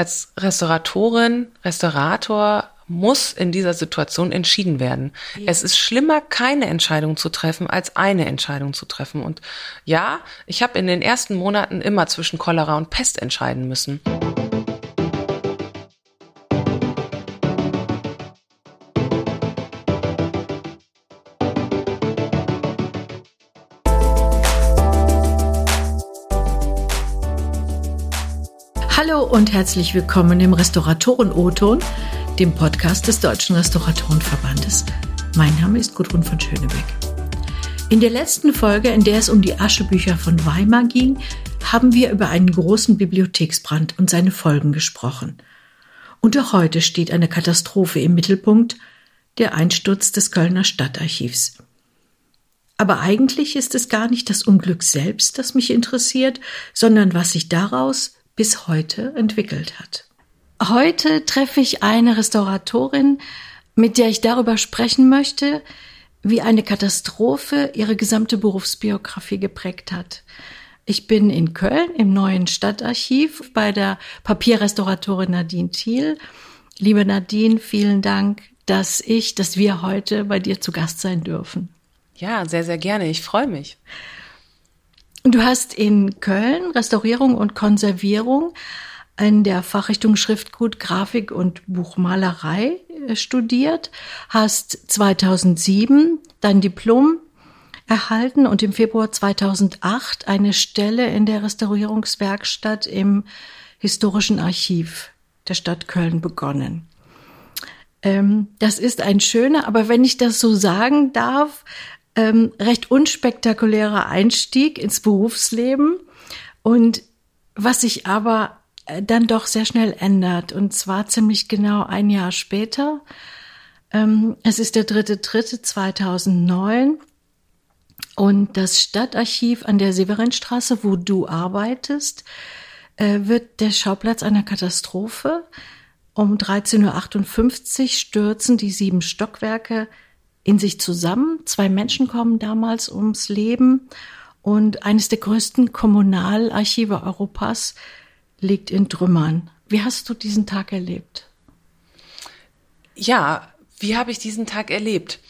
als Restauratorin, Restaurator muss in dieser Situation entschieden werden. Ja. Es ist schlimmer, keine Entscheidung zu treffen, als eine Entscheidung zu treffen. Und ja, ich habe in den ersten Monaten immer zwischen Cholera und Pest entscheiden müssen. Und herzlich willkommen im Restauratoren-O-Ton, dem Podcast des Deutschen Restauratorenverbandes. Mein Name ist Gudrun von Schönebeck. In der letzten Folge, in der es um die Aschebücher von Weimar ging, haben wir über einen großen Bibliotheksbrand und seine Folgen gesprochen. Und auch heute steht eine Katastrophe im Mittelpunkt, der Einsturz des Kölner Stadtarchivs. Aber eigentlich ist es gar nicht das Unglück selbst, das mich interessiert, sondern was sich daraus bis heute entwickelt hat. Heute treffe ich eine Restauratorin, mit der ich darüber sprechen möchte, wie eine Katastrophe ihre gesamte Berufsbiografie geprägt hat. Ich bin in Köln im neuen Stadtarchiv bei der Papierrestauratorin Nadine Thiel. Liebe Nadine, vielen Dank, dass ich, dass wir heute bei dir zu Gast sein dürfen. Ja, sehr, sehr gerne. Ich freue mich. Du hast in Köln Restaurierung und Konservierung in der Fachrichtung Schriftgut, Grafik und Buchmalerei äh, studiert, hast 2007 dein Diplom erhalten und im Februar 2008 eine Stelle in der Restaurierungswerkstatt im Historischen Archiv der Stadt Köln begonnen. Ähm, das ist ein schöner, aber wenn ich das so sagen darf, ähm, recht unspektakulärer Einstieg ins Berufsleben und was sich aber äh, dann doch sehr schnell ändert und zwar ziemlich genau ein Jahr später. Ähm, es ist der dritte dritte 2009 und das Stadtarchiv an der Severinstraße, wo du arbeitest, äh, wird der Schauplatz einer Katastrophe. Um 13.58 Uhr stürzen die sieben Stockwerke in sich zusammen. Zwei Menschen kommen damals ums Leben und eines der größten Kommunalarchive Europas liegt in Trümmern. Wie hast du diesen Tag erlebt? Ja, wie habe ich diesen Tag erlebt?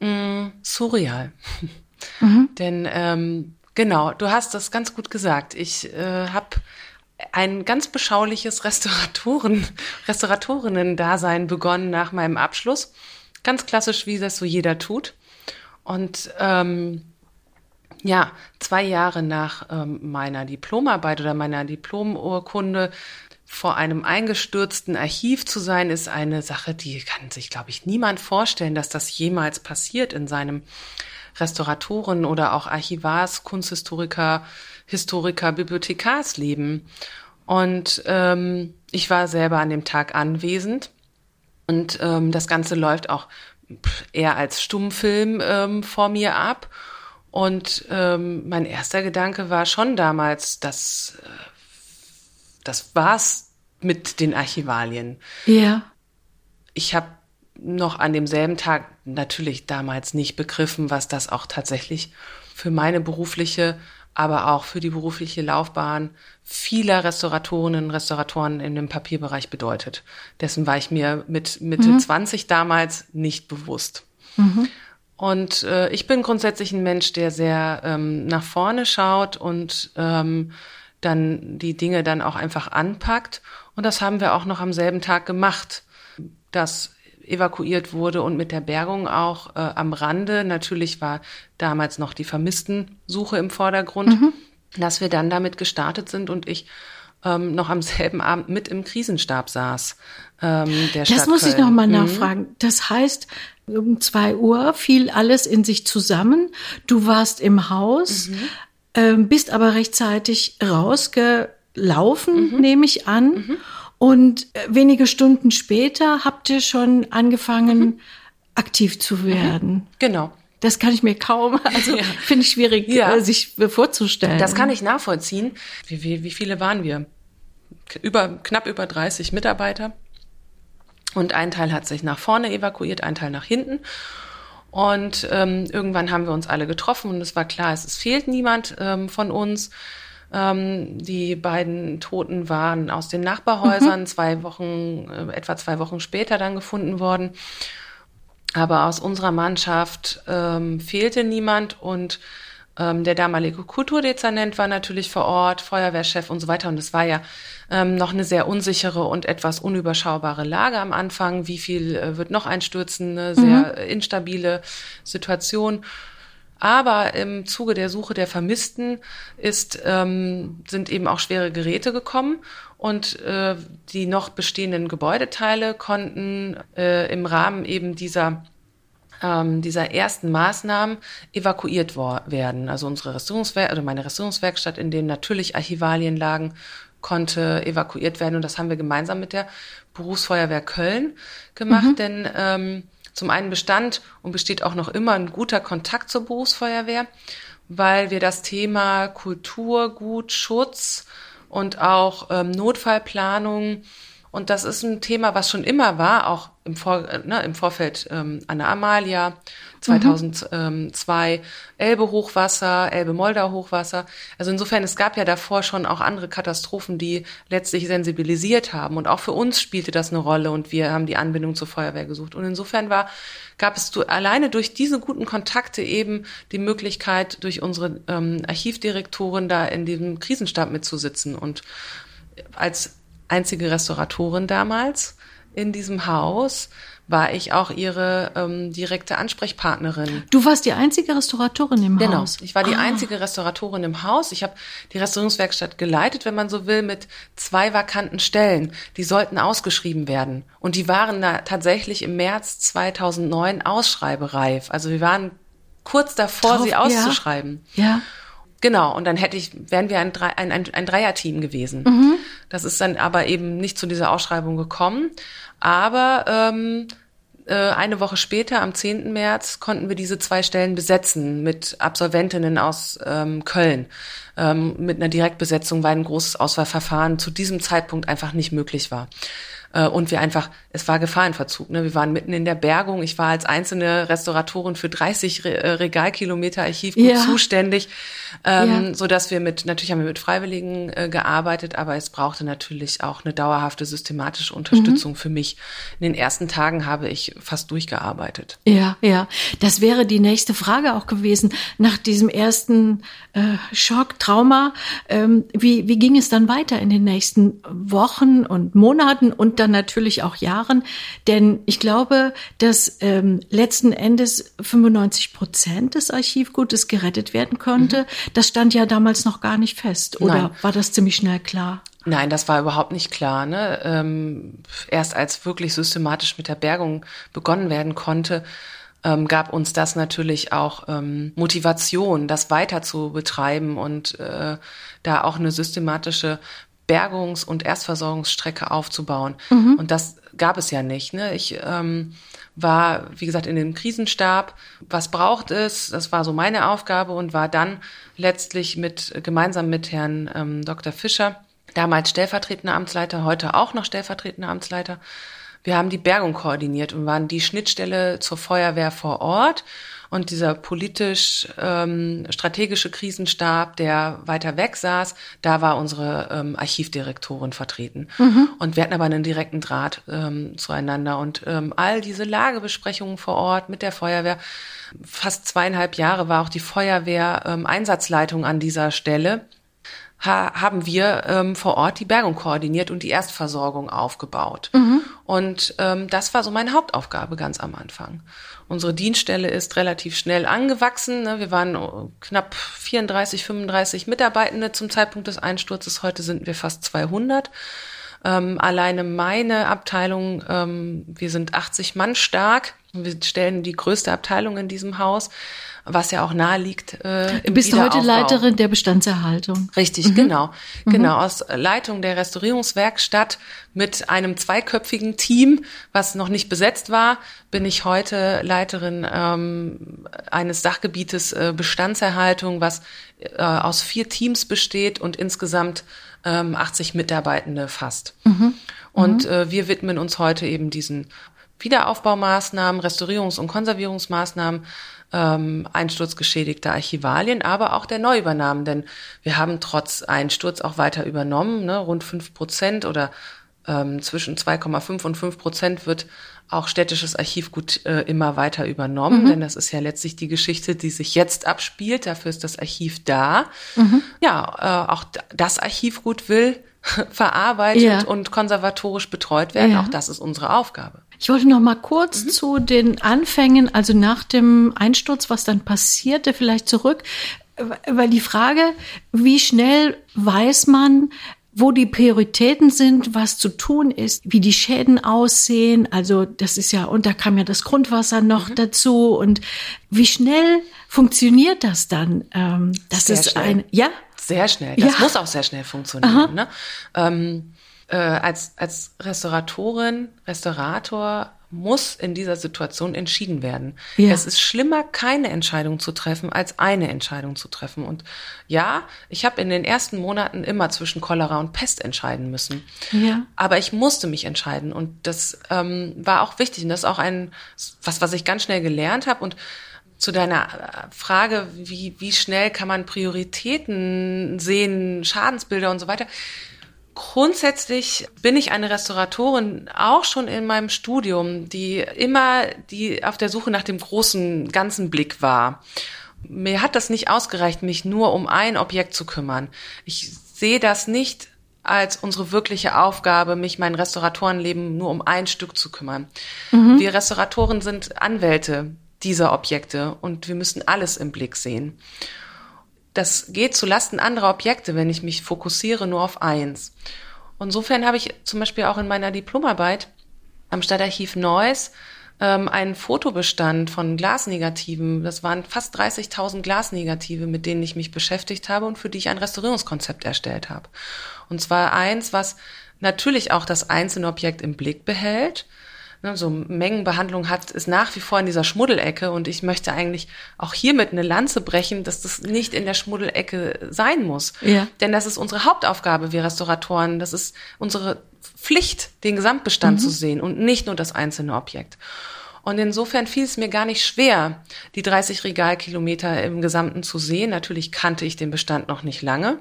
Mm, surreal. Mhm. Denn ähm, genau, du hast das ganz gut gesagt. Ich äh, habe ein ganz beschauliches Restauratoren, Restauratorinnen-Dasein begonnen nach meinem Abschluss Ganz klassisch, wie das so jeder tut. Und ähm, ja, zwei Jahre nach ähm, meiner Diplomarbeit oder meiner Diplomurkunde vor einem eingestürzten Archiv zu sein, ist eine Sache, die kann sich, glaube ich, niemand vorstellen, dass das jemals passiert in seinem Restauratoren oder auch Archivars, Kunsthistoriker, Historiker, Bibliothekarsleben. Und ähm, ich war selber an dem Tag anwesend und ähm, das Ganze läuft auch eher als Stummfilm ähm, vor mir ab. Und ähm, mein erster Gedanke war schon damals, dass äh, das war's mit den Archivalien. Ja. Ich habe noch an demselben Tag natürlich damals nicht begriffen, was das auch tatsächlich für meine berufliche aber auch für die berufliche Laufbahn vieler Restauratorinnen und Restauratoren in dem Papierbereich bedeutet. Dessen war ich mir mit Mitte mhm. 20 damals nicht bewusst. Mhm. Und äh, ich bin grundsätzlich ein Mensch, der sehr ähm, nach vorne schaut und ähm, dann die Dinge dann auch einfach anpackt. Und das haben wir auch noch am selben Tag gemacht. Das evakuiert wurde und mit der Bergung auch äh, am Rande. Natürlich war damals noch die Vermisstensuche im Vordergrund, mhm. dass wir dann damit gestartet sind und ich ähm, noch am selben Abend mit im Krisenstab saß. Ähm, der das Stadt muss Köln. ich noch mal mhm. nachfragen. Das heißt, um zwei Uhr fiel alles in sich zusammen. Du warst im Haus, mhm. ähm, bist aber rechtzeitig rausgelaufen, mhm. nehme ich an. Mhm. Und äh, wenige Stunden später habt ihr schon angefangen, mhm. aktiv zu werden. Mhm. Genau. Das kann ich mir kaum, also ja. finde ich schwierig, ja. Äh, sich vorzustellen. Das kann ich nachvollziehen. Wie, wie, wie viele waren wir? Über, knapp über 30 Mitarbeiter. Und ein Teil hat sich nach vorne evakuiert, ein Teil nach hinten. Und ähm, irgendwann haben wir uns alle getroffen und es war klar, es, es fehlt niemand ähm, von uns. Ähm, die beiden Toten waren aus den Nachbarhäusern mhm. zwei Wochen, äh, etwa zwei Wochen später dann gefunden worden. Aber aus unserer Mannschaft ähm, fehlte niemand und ähm, der damalige Kulturdezernent war natürlich vor Ort, Feuerwehrchef und so weiter. Und es war ja ähm, noch eine sehr unsichere und etwas unüberschaubare Lage am Anfang. Wie viel äh, wird noch einstürzen? Eine sehr mhm. instabile Situation. Aber im Zuge der Suche der Vermissten ist, ähm, sind eben auch schwere Geräte gekommen und äh, die noch bestehenden Gebäudeteile konnten äh, im Rahmen eben dieser ähm, dieser ersten Maßnahmen evakuiert werden. Also unsere Restaurierungswerk oder meine Restaurierungswerkstatt, in denen natürlich Archivalien lagen, konnte evakuiert werden und das haben wir gemeinsam mit der Berufsfeuerwehr Köln gemacht, mhm. denn ähm, zum einen bestand und besteht auch noch immer ein guter Kontakt zur Berufsfeuerwehr, weil wir das Thema Kulturgutschutz und auch ähm, Notfallplanung und das ist ein Thema, was schon immer war, auch im, Vor äh, ne, im Vorfeld ähm, an der Amalia, 2002 mhm. Elbe-Hochwasser, Elbe-Moldau-Hochwasser. Also insofern, es gab ja davor schon auch andere Katastrophen, die letztlich sensibilisiert haben. Und auch für uns spielte das eine Rolle und wir haben die Anbindung zur Feuerwehr gesucht. Und insofern war, gab es du, alleine durch diese guten Kontakte eben die Möglichkeit, durch unsere ähm, Archivdirektorin da in diesem Krisenstab mitzusitzen. Und als einzige Restauratorin damals in diesem Haus, war ich auch ihre ähm, direkte Ansprechpartnerin. Du warst die einzige Restauratorin im genau. Haus? Genau, ich war die ah. einzige Restauratorin im Haus. Ich habe die Restaurierungswerkstatt geleitet, wenn man so will, mit zwei vakanten Stellen. Die sollten ausgeschrieben werden. Und die waren da tatsächlich im März 2009 ausschreibereif. Also wir waren kurz davor, Drauf, sie auszuschreiben. Ja. ja. Genau, und dann hätte ich, wären wir ein, ein, ein, ein Dreierteam gewesen. Mhm. Das ist dann aber eben nicht zu dieser Ausschreibung gekommen. Aber ähm, äh, eine Woche später, am 10. März, konnten wir diese zwei Stellen besetzen mit Absolventinnen aus ähm, Köln. Ähm, mit einer Direktbesetzung, weil ein großes Auswahlverfahren zu diesem Zeitpunkt einfach nicht möglich war. Äh, und wir einfach, es war Gefahrenverzug. Ne? Wir waren mitten in der Bergung. Ich war als einzelne Restauratorin für 30 Re äh, Regalkilometer Archivgut ja. zuständig, ähm, ja. so dass wir mit, natürlich haben wir mit Freiwilligen äh, gearbeitet, aber es brauchte natürlich auch eine dauerhafte systematische Unterstützung mhm. für mich. In den ersten Tagen habe ich fast durchgearbeitet. Ja, ja. Das wäre die nächste Frage auch gewesen. Nach diesem ersten äh, Schock, Trauma, ähm, wie, wie ging es dann weiter in den nächsten Wochen und Monaten und dann natürlich auch Jahren. Denn ich glaube, dass ähm, letzten Endes 95 Prozent des Archivgutes gerettet werden konnte. Mhm. Das stand ja damals noch gar nicht fest. Oder Nein. war das ziemlich schnell klar? Nein, das war überhaupt nicht klar. Ne? Ähm, erst als wirklich systematisch mit der Bergung begonnen werden konnte, ähm, gab uns das natürlich auch ähm, Motivation, das weiter zu betreiben und äh, da auch eine systematische Bergungs- und Erstversorgungsstrecke aufzubauen. Mhm. Und das gab es ja nicht. Ne? Ich ähm, war, wie gesagt, in dem Krisenstab. Was braucht es? Das war so meine Aufgabe und war dann letztlich mit gemeinsam mit Herrn ähm, Dr. Fischer, damals stellvertretender Amtsleiter, heute auch noch stellvertretender Amtsleiter. Wir haben die Bergung koordiniert und waren die Schnittstelle zur Feuerwehr vor Ort und dieser politisch ähm, strategische Krisenstab, der weiter weg saß, da war unsere ähm, Archivdirektorin vertreten. Mhm. Und wir hatten aber einen direkten Draht ähm, zueinander. Und ähm, all diese Lagebesprechungen vor Ort mit der Feuerwehr, fast zweieinhalb Jahre war auch die Feuerwehr ähm, Einsatzleitung an dieser Stelle ha haben wir ähm, vor Ort die Bergung koordiniert und die Erstversorgung aufgebaut. Mhm. Und ähm, das war so meine Hauptaufgabe ganz am Anfang. Unsere Dienststelle ist relativ schnell angewachsen. Ne? Wir waren oh, knapp 34, 35 Mitarbeitende zum Zeitpunkt des Einsturzes. Heute sind wir fast 200. Ähm, alleine meine Abteilung, ähm, wir sind 80 Mann stark. Wir stellen die größte Abteilung in diesem Haus was ja auch nahe liegt. Äh, du bist heute Leiterin der Bestandserhaltung. Richtig, mhm. genau. Mhm. Genau, aus Leitung der Restaurierungswerkstatt mit einem zweiköpfigen Team, was noch nicht besetzt war, bin ich heute Leiterin ähm, eines Sachgebietes äh, Bestandserhaltung, was äh, aus vier Teams besteht und insgesamt ähm, 80 Mitarbeitende fasst. Mhm. Und mhm. äh, wir widmen uns heute eben diesen Wiederaufbaumaßnahmen, Restaurierungs- und Konservierungsmaßnahmen ähm, einsturzgeschädigter Archivalien, aber auch der Neuübernahmen. Denn wir haben trotz Einsturz auch weiter übernommen. Ne? Rund fünf Prozent oder ähm, zwischen 2,5 und 5 Prozent wird auch städtisches Archivgut äh, immer weiter übernommen, mhm. denn das ist ja letztlich die Geschichte, die sich jetzt abspielt. Dafür ist das Archiv da. Mhm. Ja, äh, auch das Archivgut will verarbeitet ja. und konservatorisch betreut werden. Ja. Auch das ist unsere Aufgabe. Ich wollte noch mal kurz mhm. zu den Anfängen, also nach dem Einsturz, was dann passierte, vielleicht zurück, weil die Frage, wie schnell weiß man, wo die Prioritäten sind, was zu tun ist, wie die Schäden aussehen. Also das ist ja, und da kam ja das Grundwasser noch mhm. dazu. Und wie schnell funktioniert das dann? Ähm, das Sehr ist schnell. ein, ja? Sehr schnell. Das ja. muss auch sehr schnell funktionieren. Ne? Ähm, äh, als, als Restauratorin, Restaurator muss in dieser Situation entschieden werden. Ja. Es ist schlimmer, keine Entscheidung zu treffen, als eine Entscheidung zu treffen. Und ja, ich habe in den ersten Monaten immer zwischen Cholera und Pest entscheiden müssen. Ja. Aber ich musste mich entscheiden. Und das ähm, war auch wichtig. Und das ist auch ein, was, was ich ganz schnell gelernt habe. Und zu deiner Frage, wie, wie schnell kann man Prioritäten sehen, Schadensbilder und so weiter. Grundsätzlich bin ich eine Restauratorin auch schon in meinem Studium, die immer die auf der Suche nach dem großen ganzen Blick war. Mir hat das nicht ausgereicht, mich nur um ein Objekt zu kümmern. Ich sehe das nicht als unsere wirkliche Aufgabe, mich mein Restauratorenleben nur um ein Stück zu kümmern. Mhm. Wir Restauratoren sind Anwälte dieser Objekte und wir müssen alles im Blick sehen das geht zu Lasten anderer Objekte, wenn ich mich fokussiere nur auf eins. Insofern habe ich zum Beispiel auch in meiner Diplomarbeit am Stadtarchiv Neuss ähm, einen Fotobestand von Glasnegativen. Das waren fast 30.000 Glasnegative, mit denen ich mich beschäftigt habe und für die ich ein Restaurierungskonzept erstellt habe. Und zwar eins, was natürlich auch das einzelne Objekt im Blick behält, ne, so Mengenbehandlung hat, ist nach wie vor in dieser Schmuddelecke und ich möchte eigentlich auch hiermit eine Lanze brechen, dass das nicht in der Schmuddelecke sein muss. Ja. Denn das ist unsere Hauptaufgabe, wir Restauratoren. Das ist unsere Pflicht, den Gesamtbestand mhm. zu sehen und nicht nur das einzelne Objekt. Und insofern fiel es mir gar nicht schwer, die 30 Regalkilometer im Gesamten zu sehen. Natürlich kannte ich den Bestand noch nicht lange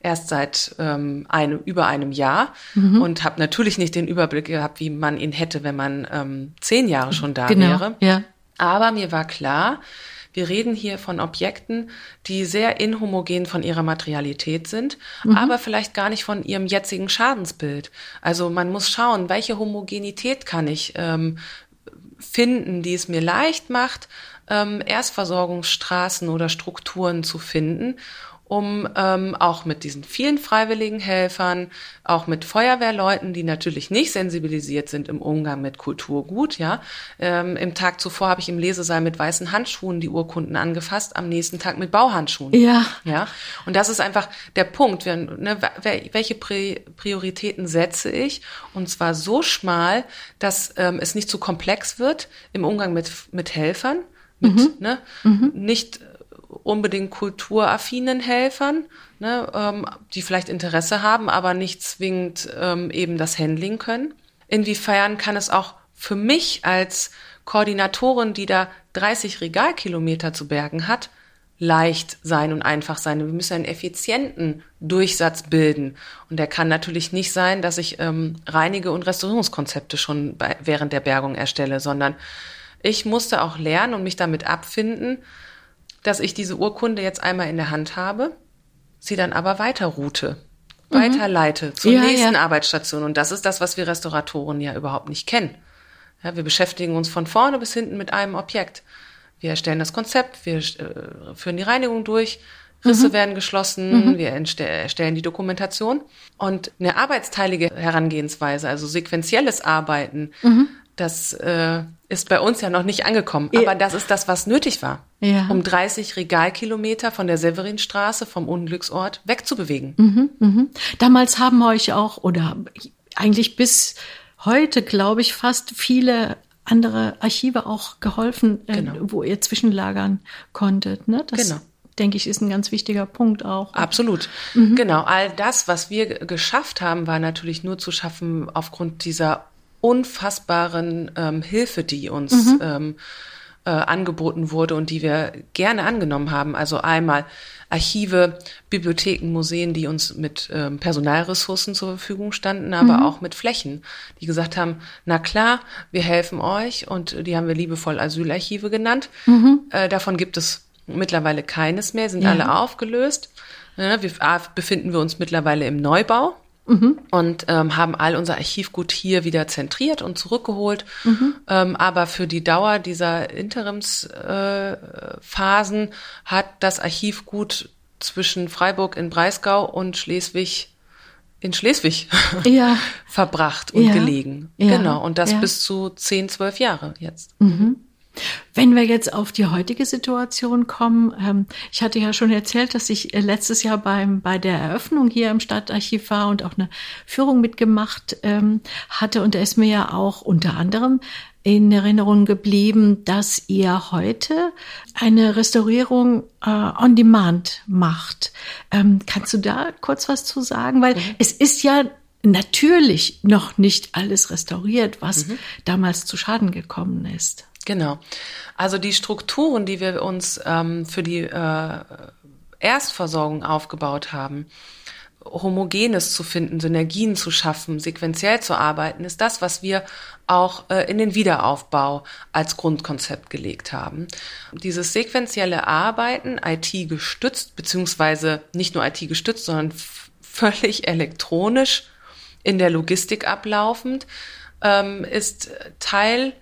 erst seit ähm, einem, über einem Jahr mhm. und habe natürlich nicht den Überblick gehabt, wie man ihn hätte, wenn man ähm, zehn Jahre schon da genau, wäre. Ja. Aber mir war klar, wir reden hier von Objekten, die sehr inhomogen von ihrer Materialität sind, mhm. aber vielleicht gar nicht von ihrem jetzigen Schadensbild. Also man muss schauen, welche Homogenität kann ich ähm, finden, die es mir leicht macht, ähm, Erstversorgungsstraßen oder Strukturen zu finden um ähm, auch mit diesen vielen freiwilligen Helfern, auch mit Feuerwehrleuten, die natürlich nicht sensibilisiert sind im Umgang mit Kulturgut. Ja, ähm, im Tag zuvor habe ich im Lesesaal mit weißen Handschuhen die Urkunden angefasst, am nächsten Tag mit Bauhandschuhen. Ja, ja. Und das ist einfach der Punkt. Wir, ne, welche Prioritäten setze ich? Und zwar so schmal, dass ähm, es nicht zu komplex wird im Umgang mit mit Helfern. Mit, mhm. Ne, mhm. nicht unbedingt kulturaffinen Helfern, ne, ähm, die vielleicht Interesse haben, aber nicht zwingend ähm, eben das Handling können. Inwiefern kann es auch für mich als Koordinatorin, die da 30 Regalkilometer zu bergen hat, leicht sein und einfach sein. Wir müssen einen effizienten Durchsatz bilden. Und der kann natürlich nicht sein, dass ich ähm, Reinige- und Restaurierungskonzepte schon bei, während der Bergung erstelle, sondern ich musste auch lernen und mich damit abfinden, dass ich diese Urkunde jetzt einmal in der Hand habe, sie dann aber weiter route, mhm. weiterleite zur ja, nächsten ja. Arbeitsstation. Und das ist das, was wir Restauratoren ja überhaupt nicht kennen. Ja, wir beschäftigen uns von vorne bis hinten mit einem Objekt. Wir erstellen das Konzept, wir äh, führen die Reinigung durch, Risse mhm. werden geschlossen, mhm. wir erstellen die Dokumentation. Und eine arbeitsteilige Herangehensweise, also sequenzielles Arbeiten, mhm. Das äh, ist bei uns ja noch nicht angekommen. Aber das ist das, was nötig war, ja. um 30 Regalkilometer von der Severinstraße, vom Unglücksort, wegzubewegen. Mhm, mhm. Damals haben euch auch, oder eigentlich bis heute, glaube ich, fast viele andere Archive auch geholfen, äh, genau. äh, wo ihr zwischenlagern konntet. Ne? Das genau denke ich, ist ein ganz wichtiger Punkt auch. Absolut. Mhm. Genau. All das, was wir geschafft haben, war natürlich nur zu schaffen aufgrund dieser unfassbaren ähm, Hilfe, die uns mhm. ähm, äh, angeboten wurde und die wir gerne angenommen haben. Also einmal Archive, Bibliotheken, Museen, die uns mit ähm, Personalressourcen zur Verfügung standen, aber mhm. auch mit Flächen, die gesagt haben, na klar, wir helfen euch und die haben wir liebevoll Asylarchive genannt. Mhm. Äh, davon gibt es mittlerweile keines mehr, sind ja. alle aufgelöst. Ja, wir befinden wir uns mittlerweile im Neubau. Mhm. Und ähm, haben all unser Archivgut hier wieder zentriert und zurückgeholt. Mhm. Ähm, aber für die Dauer dieser Interimsphasen äh, hat das Archivgut zwischen Freiburg in Breisgau und Schleswig in Schleswig ja. verbracht und ja. gelegen. Ja. Genau. Und das bis zu zehn, zwölf Jahre jetzt. Mhm. Wenn wir jetzt auf die heutige Situation kommen, ähm, ich hatte ja schon erzählt, dass ich äh, letztes Jahr beim, bei der Eröffnung hier im Stadtarchiv war und auch eine Führung mitgemacht ähm, hatte. Und da ist mir ja auch unter anderem in Erinnerung geblieben, dass ihr heute eine Restaurierung äh, on demand macht. Ähm, kannst du da kurz was zu sagen? Weil mhm. es ist ja natürlich noch nicht alles restauriert, was mhm. damals zu Schaden gekommen ist. Genau. Also die Strukturen, die wir uns ähm, für die äh, Erstversorgung aufgebaut haben, Homogenes zu finden, Synergien zu schaffen, sequenziell zu arbeiten, ist das, was wir auch äh, in den Wiederaufbau als Grundkonzept gelegt haben. Dieses sequenzielle Arbeiten, IT gestützt, beziehungsweise nicht nur IT gestützt, sondern völlig elektronisch in der Logistik ablaufend, ähm, ist Teil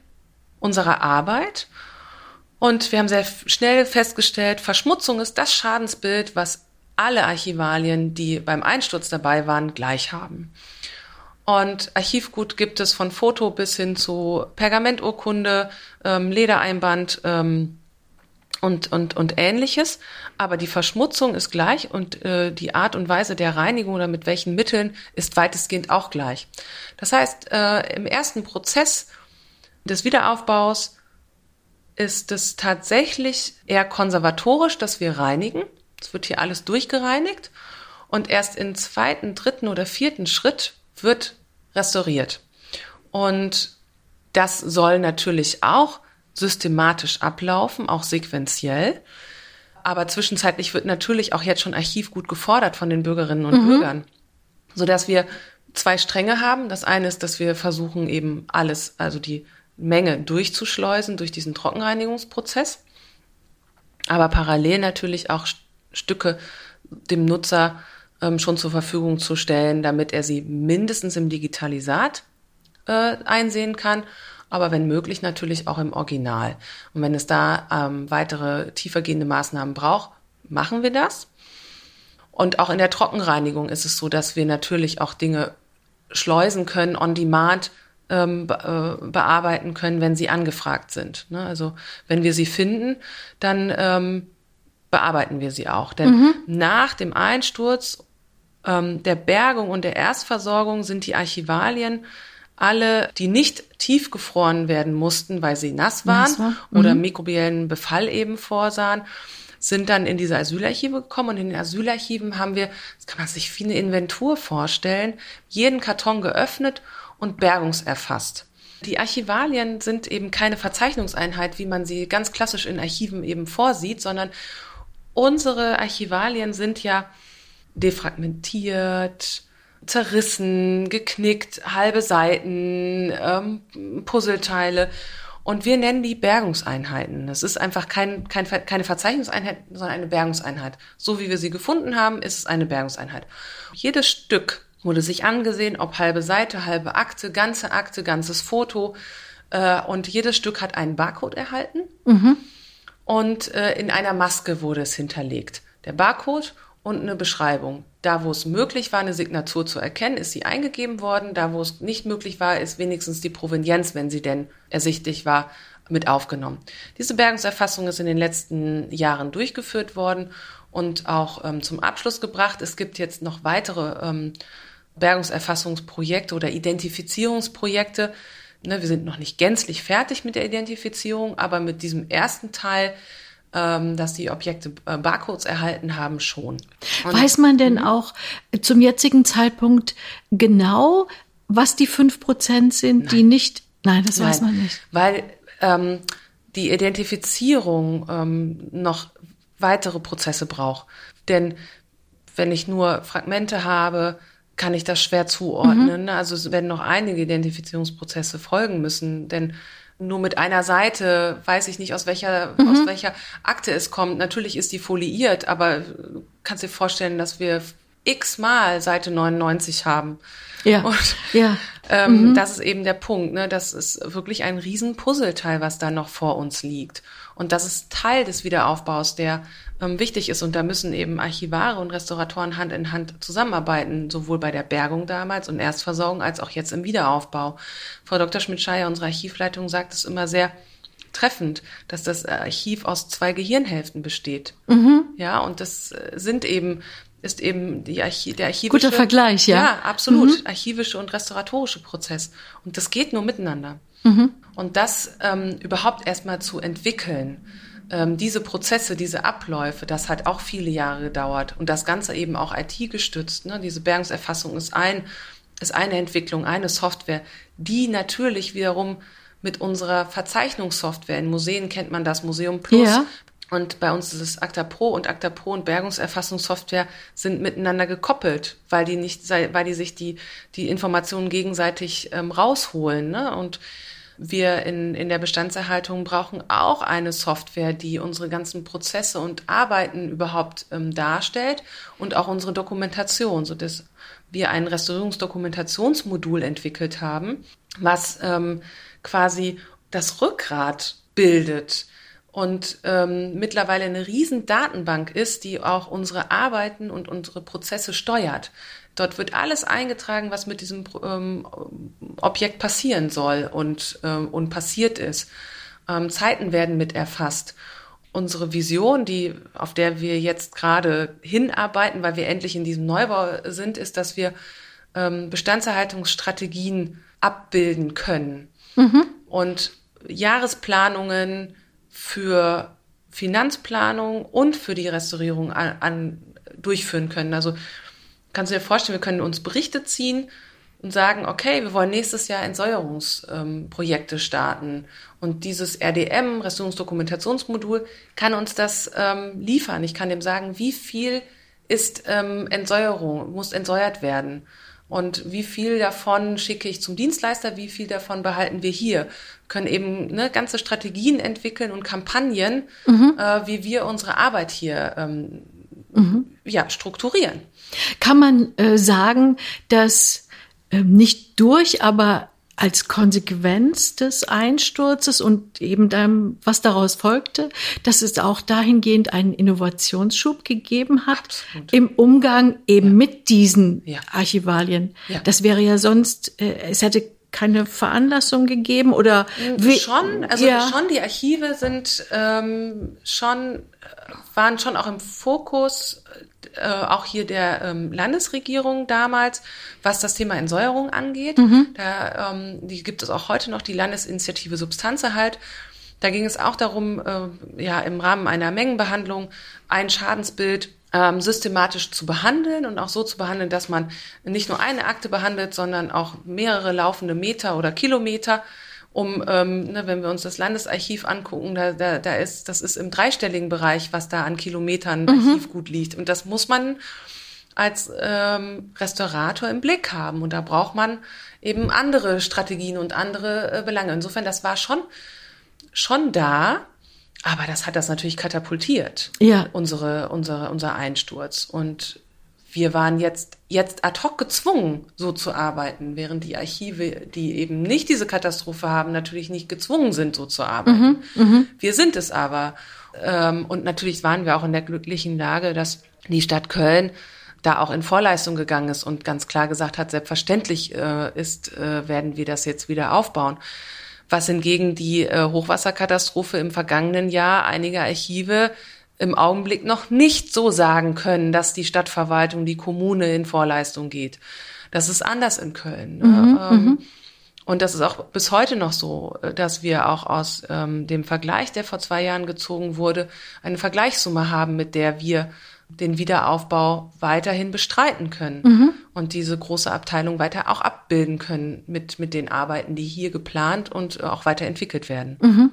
unserer Arbeit. Und wir haben sehr schnell festgestellt, Verschmutzung ist das Schadensbild, was alle Archivalien, die beim Einsturz dabei waren, gleich haben. Und Archivgut gibt es von Foto bis hin zu Pergamenturkunde, ähm, Ledereinband ähm, und, und, und ähnliches. Aber die Verschmutzung ist gleich und äh, die Art und Weise der Reinigung oder mit welchen Mitteln ist weitestgehend auch gleich. Das heißt, äh, im ersten Prozess des Wiederaufbaus ist es tatsächlich eher konservatorisch, dass wir reinigen. Es wird hier alles durchgereinigt und erst im zweiten, dritten oder vierten Schritt wird restauriert. Und das soll natürlich auch systematisch ablaufen, auch sequenziell. Aber zwischenzeitlich wird natürlich auch jetzt schon Archivgut gefordert von den Bürgerinnen und mhm. Bürgern, sodass wir zwei Stränge haben. Das eine ist, dass wir versuchen eben alles, also die Menge durchzuschleusen durch diesen Trockenreinigungsprozess, aber parallel natürlich auch Stücke dem Nutzer ähm, schon zur Verfügung zu stellen, damit er sie mindestens im Digitalisat äh, einsehen kann, aber wenn möglich natürlich auch im Original. Und wenn es da ähm, weitere tiefergehende Maßnahmen braucht, machen wir das. Und auch in der Trockenreinigung ist es so, dass wir natürlich auch Dinge schleusen können on demand ähm, be äh, bearbeiten können, wenn sie angefragt sind. Ne? Also wenn wir sie finden, dann ähm, bearbeiten wir sie auch. Denn mhm. nach dem Einsturz ähm, der Bergung und der Erstversorgung sind die Archivalien alle, die nicht tiefgefroren werden mussten, weil sie nass waren nass war. mhm. oder mikrobiellen Befall eben vorsahen, sind dann in diese Asylarchive gekommen und in den Asylarchiven haben wir, das kann man sich wie eine Inventur vorstellen, jeden Karton geöffnet und bergungserfasst. Die Archivalien sind eben keine Verzeichnungseinheit, wie man sie ganz klassisch in Archiven eben vorsieht, sondern unsere Archivalien sind ja defragmentiert, zerrissen, geknickt, halbe Seiten, ähm, Puzzleteile. Und wir nennen die Bergungseinheiten. Das ist einfach kein, kein, keine Verzeichnungseinheit, sondern eine Bergungseinheit. So wie wir sie gefunden haben, ist es eine Bergungseinheit. Jedes Stück wurde sich angesehen, ob halbe Seite, halbe Akte, ganze Akte, ganzes Foto. Äh, und jedes Stück hat einen Barcode erhalten. Mhm. Und äh, in einer Maske wurde es hinterlegt. Der Barcode und eine Beschreibung. Da, wo es möglich war, eine Signatur zu erkennen, ist sie eingegeben worden. Da, wo es nicht möglich war, ist wenigstens die Provenienz, wenn sie denn ersichtlich war, mit aufgenommen. Diese Bergungserfassung ist in den letzten Jahren durchgeführt worden und auch ähm, zum Abschluss gebracht. Es gibt jetzt noch weitere ähm, Bergungserfassungsprojekte oder Identifizierungsprojekte. Ne, wir sind noch nicht gänzlich fertig mit der Identifizierung, aber mit diesem ersten Teil ähm, dass die Objekte äh, Barcodes erhalten haben, schon. Und Weiß man denn mhm. auch zum jetzigen Zeitpunkt genau, was die fünf Prozent sind, Nein. die nicht. Nein, das Nein, weiß man nicht. Weil ähm, die Identifizierung ähm, noch weitere Prozesse braucht. Denn wenn ich nur Fragmente habe, kann ich das schwer zuordnen. Mhm. Also es werden noch einige Identifizierungsprozesse folgen müssen, denn nur mit einer Seite weiß ich nicht, aus welcher, mhm. aus welcher Akte es kommt. Natürlich ist die foliiert, aber kannst dir vorstellen, dass wir x-mal Seite 99 haben. Ja. Und ja. Ähm, mhm. das ist eben der Punkt. Ne? Das ist wirklich ein riesen Puzzleteil, was da noch vor uns liegt. Und das ist Teil des Wiederaufbaus, der ähm, wichtig ist. Und da müssen eben Archivare und Restauratoren Hand in Hand zusammenarbeiten, sowohl bei der Bergung damals und Erstversorgung als auch jetzt im Wiederaufbau. Frau Dr. Schmidt-Scheier, unsere Archivleitung, sagt es immer sehr treffend, dass das Archiv aus zwei Gehirnhälften besteht. Mhm. Ja, und das äh, sind eben ist eben die Archi der archivische guter Vergleich, ja. Ja, absolut, mhm. archivische und restauratorische Prozess und das geht nur miteinander. Mhm. Und das ähm, überhaupt erstmal zu entwickeln, ähm, diese Prozesse, diese Abläufe, das hat auch viele Jahre gedauert und das Ganze eben auch IT gestützt. Ne? Diese Bergungserfassung ist ein ist eine Entwicklung, eine Software, die natürlich wiederum mit unserer Verzeichnungssoftware in Museen kennt man das Museum Plus, ja. Und bei uns ist es Acta Pro und Acta Pro und Bergungserfassungssoftware sind miteinander gekoppelt, weil die nicht, weil die sich die, die Informationen gegenseitig ähm, rausholen. Ne? Und wir in, in der Bestandserhaltung brauchen auch eine Software, die unsere ganzen Prozesse und Arbeiten überhaupt ähm, darstellt und auch unsere Dokumentation, so dass wir ein Restaurierungsdokumentationsmodul entwickelt haben, was ähm, quasi das Rückgrat bildet und ähm, mittlerweile eine riesen Datenbank ist, die auch unsere Arbeiten und unsere Prozesse steuert. Dort wird alles eingetragen, was mit diesem ähm, Objekt passieren soll und, ähm, und passiert ist. Ähm, Zeiten werden mit erfasst. Unsere Vision, die, auf der wir jetzt gerade hinarbeiten, weil wir endlich in diesem Neubau sind, ist, dass wir ähm, Bestandserhaltungsstrategien abbilden können. Mhm. Und Jahresplanungen, für Finanzplanung und für die Restaurierung an, an durchführen können. Also kannst du dir vorstellen, wir können uns Berichte ziehen und sagen, okay, wir wollen nächstes Jahr Entsäuerungsprojekte ähm, starten. Und dieses RDM, Restaurungsdokumentationsmodul, kann uns das ähm, liefern. Ich kann dem sagen, wie viel ist ähm, Entsäuerung, muss entsäuert werden. Und wie viel davon schicke ich zum Dienstleister, wie viel davon behalten wir hier? Können eben ne, ganze Strategien entwickeln und Kampagnen, mhm. äh, wie wir unsere Arbeit hier ähm, mhm. ja, strukturieren. Kann man äh, sagen, dass äh, nicht durch, aber als Konsequenz des Einsturzes und eben dann, was daraus folgte, dass es auch dahingehend einen Innovationsschub gegeben hat Absolut. im Umgang eben ja. mit diesen ja. Archivalien. Ja. Das wäre ja sonst, äh, es hätte keine Veranlassung gegeben oder schon also ja. schon die Archive sind ähm, schon waren schon auch im Fokus äh, auch hier der ähm, Landesregierung damals, was das Thema Entsäuerung angeht. Mhm. Da, ähm, die gibt es auch heute noch, die Landesinitiative Substanzerhalt. Da ging es auch darum, äh, ja, im Rahmen einer Mengenbehandlung ein Schadensbild ähm, systematisch zu behandeln und auch so zu behandeln, dass man nicht nur eine Akte behandelt, sondern auch mehrere laufende Meter oder Kilometer um, ähm, ne, wenn wir uns das Landesarchiv angucken, da, da, da ist, das ist im dreistelligen Bereich, was da an Kilometern mhm. Archivgut liegt. Und das muss man als ähm, Restaurator im Blick haben. Und da braucht man eben andere Strategien und andere äh, Belange. Insofern, das war schon, schon da. Aber das hat das natürlich katapultiert. Ja. Unsere, unsere, unser Einsturz. Und wir waren jetzt, jetzt ad hoc gezwungen, so zu arbeiten, während die Archive, die eben nicht diese Katastrophe haben, natürlich nicht gezwungen sind, so zu arbeiten. Mhm, mh. Wir sind es aber. Ähm, und natürlich waren wir auch in der glücklichen Lage, dass die Stadt Köln da auch in Vorleistung gegangen ist und ganz klar gesagt hat, selbstverständlich äh, ist, äh, werden wir das jetzt wieder aufbauen. Was hingegen die äh, Hochwasserkatastrophe im vergangenen Jahr einige Archive im Augenblick noch nicht so sagen können, dass die Stadtverwaltung, die Kommune in Vorleistung geht. Das ist anders in Köln. Ne? Mhm, ähm, mhm. und das ist auch bis heute noch so, dass wir auch aus ähm, dem Vergleich, der vor zwei Jahren gezogen wurde, eine Vergleichssumme haben, mit der wir den Wiederaufbau weiterhin bestreiten können mhm. und diese große Abteilung weiter auch abbilden können mit, mit den Arbeiten, die hier geplant und auch weiterentwickelt werden. Mhm.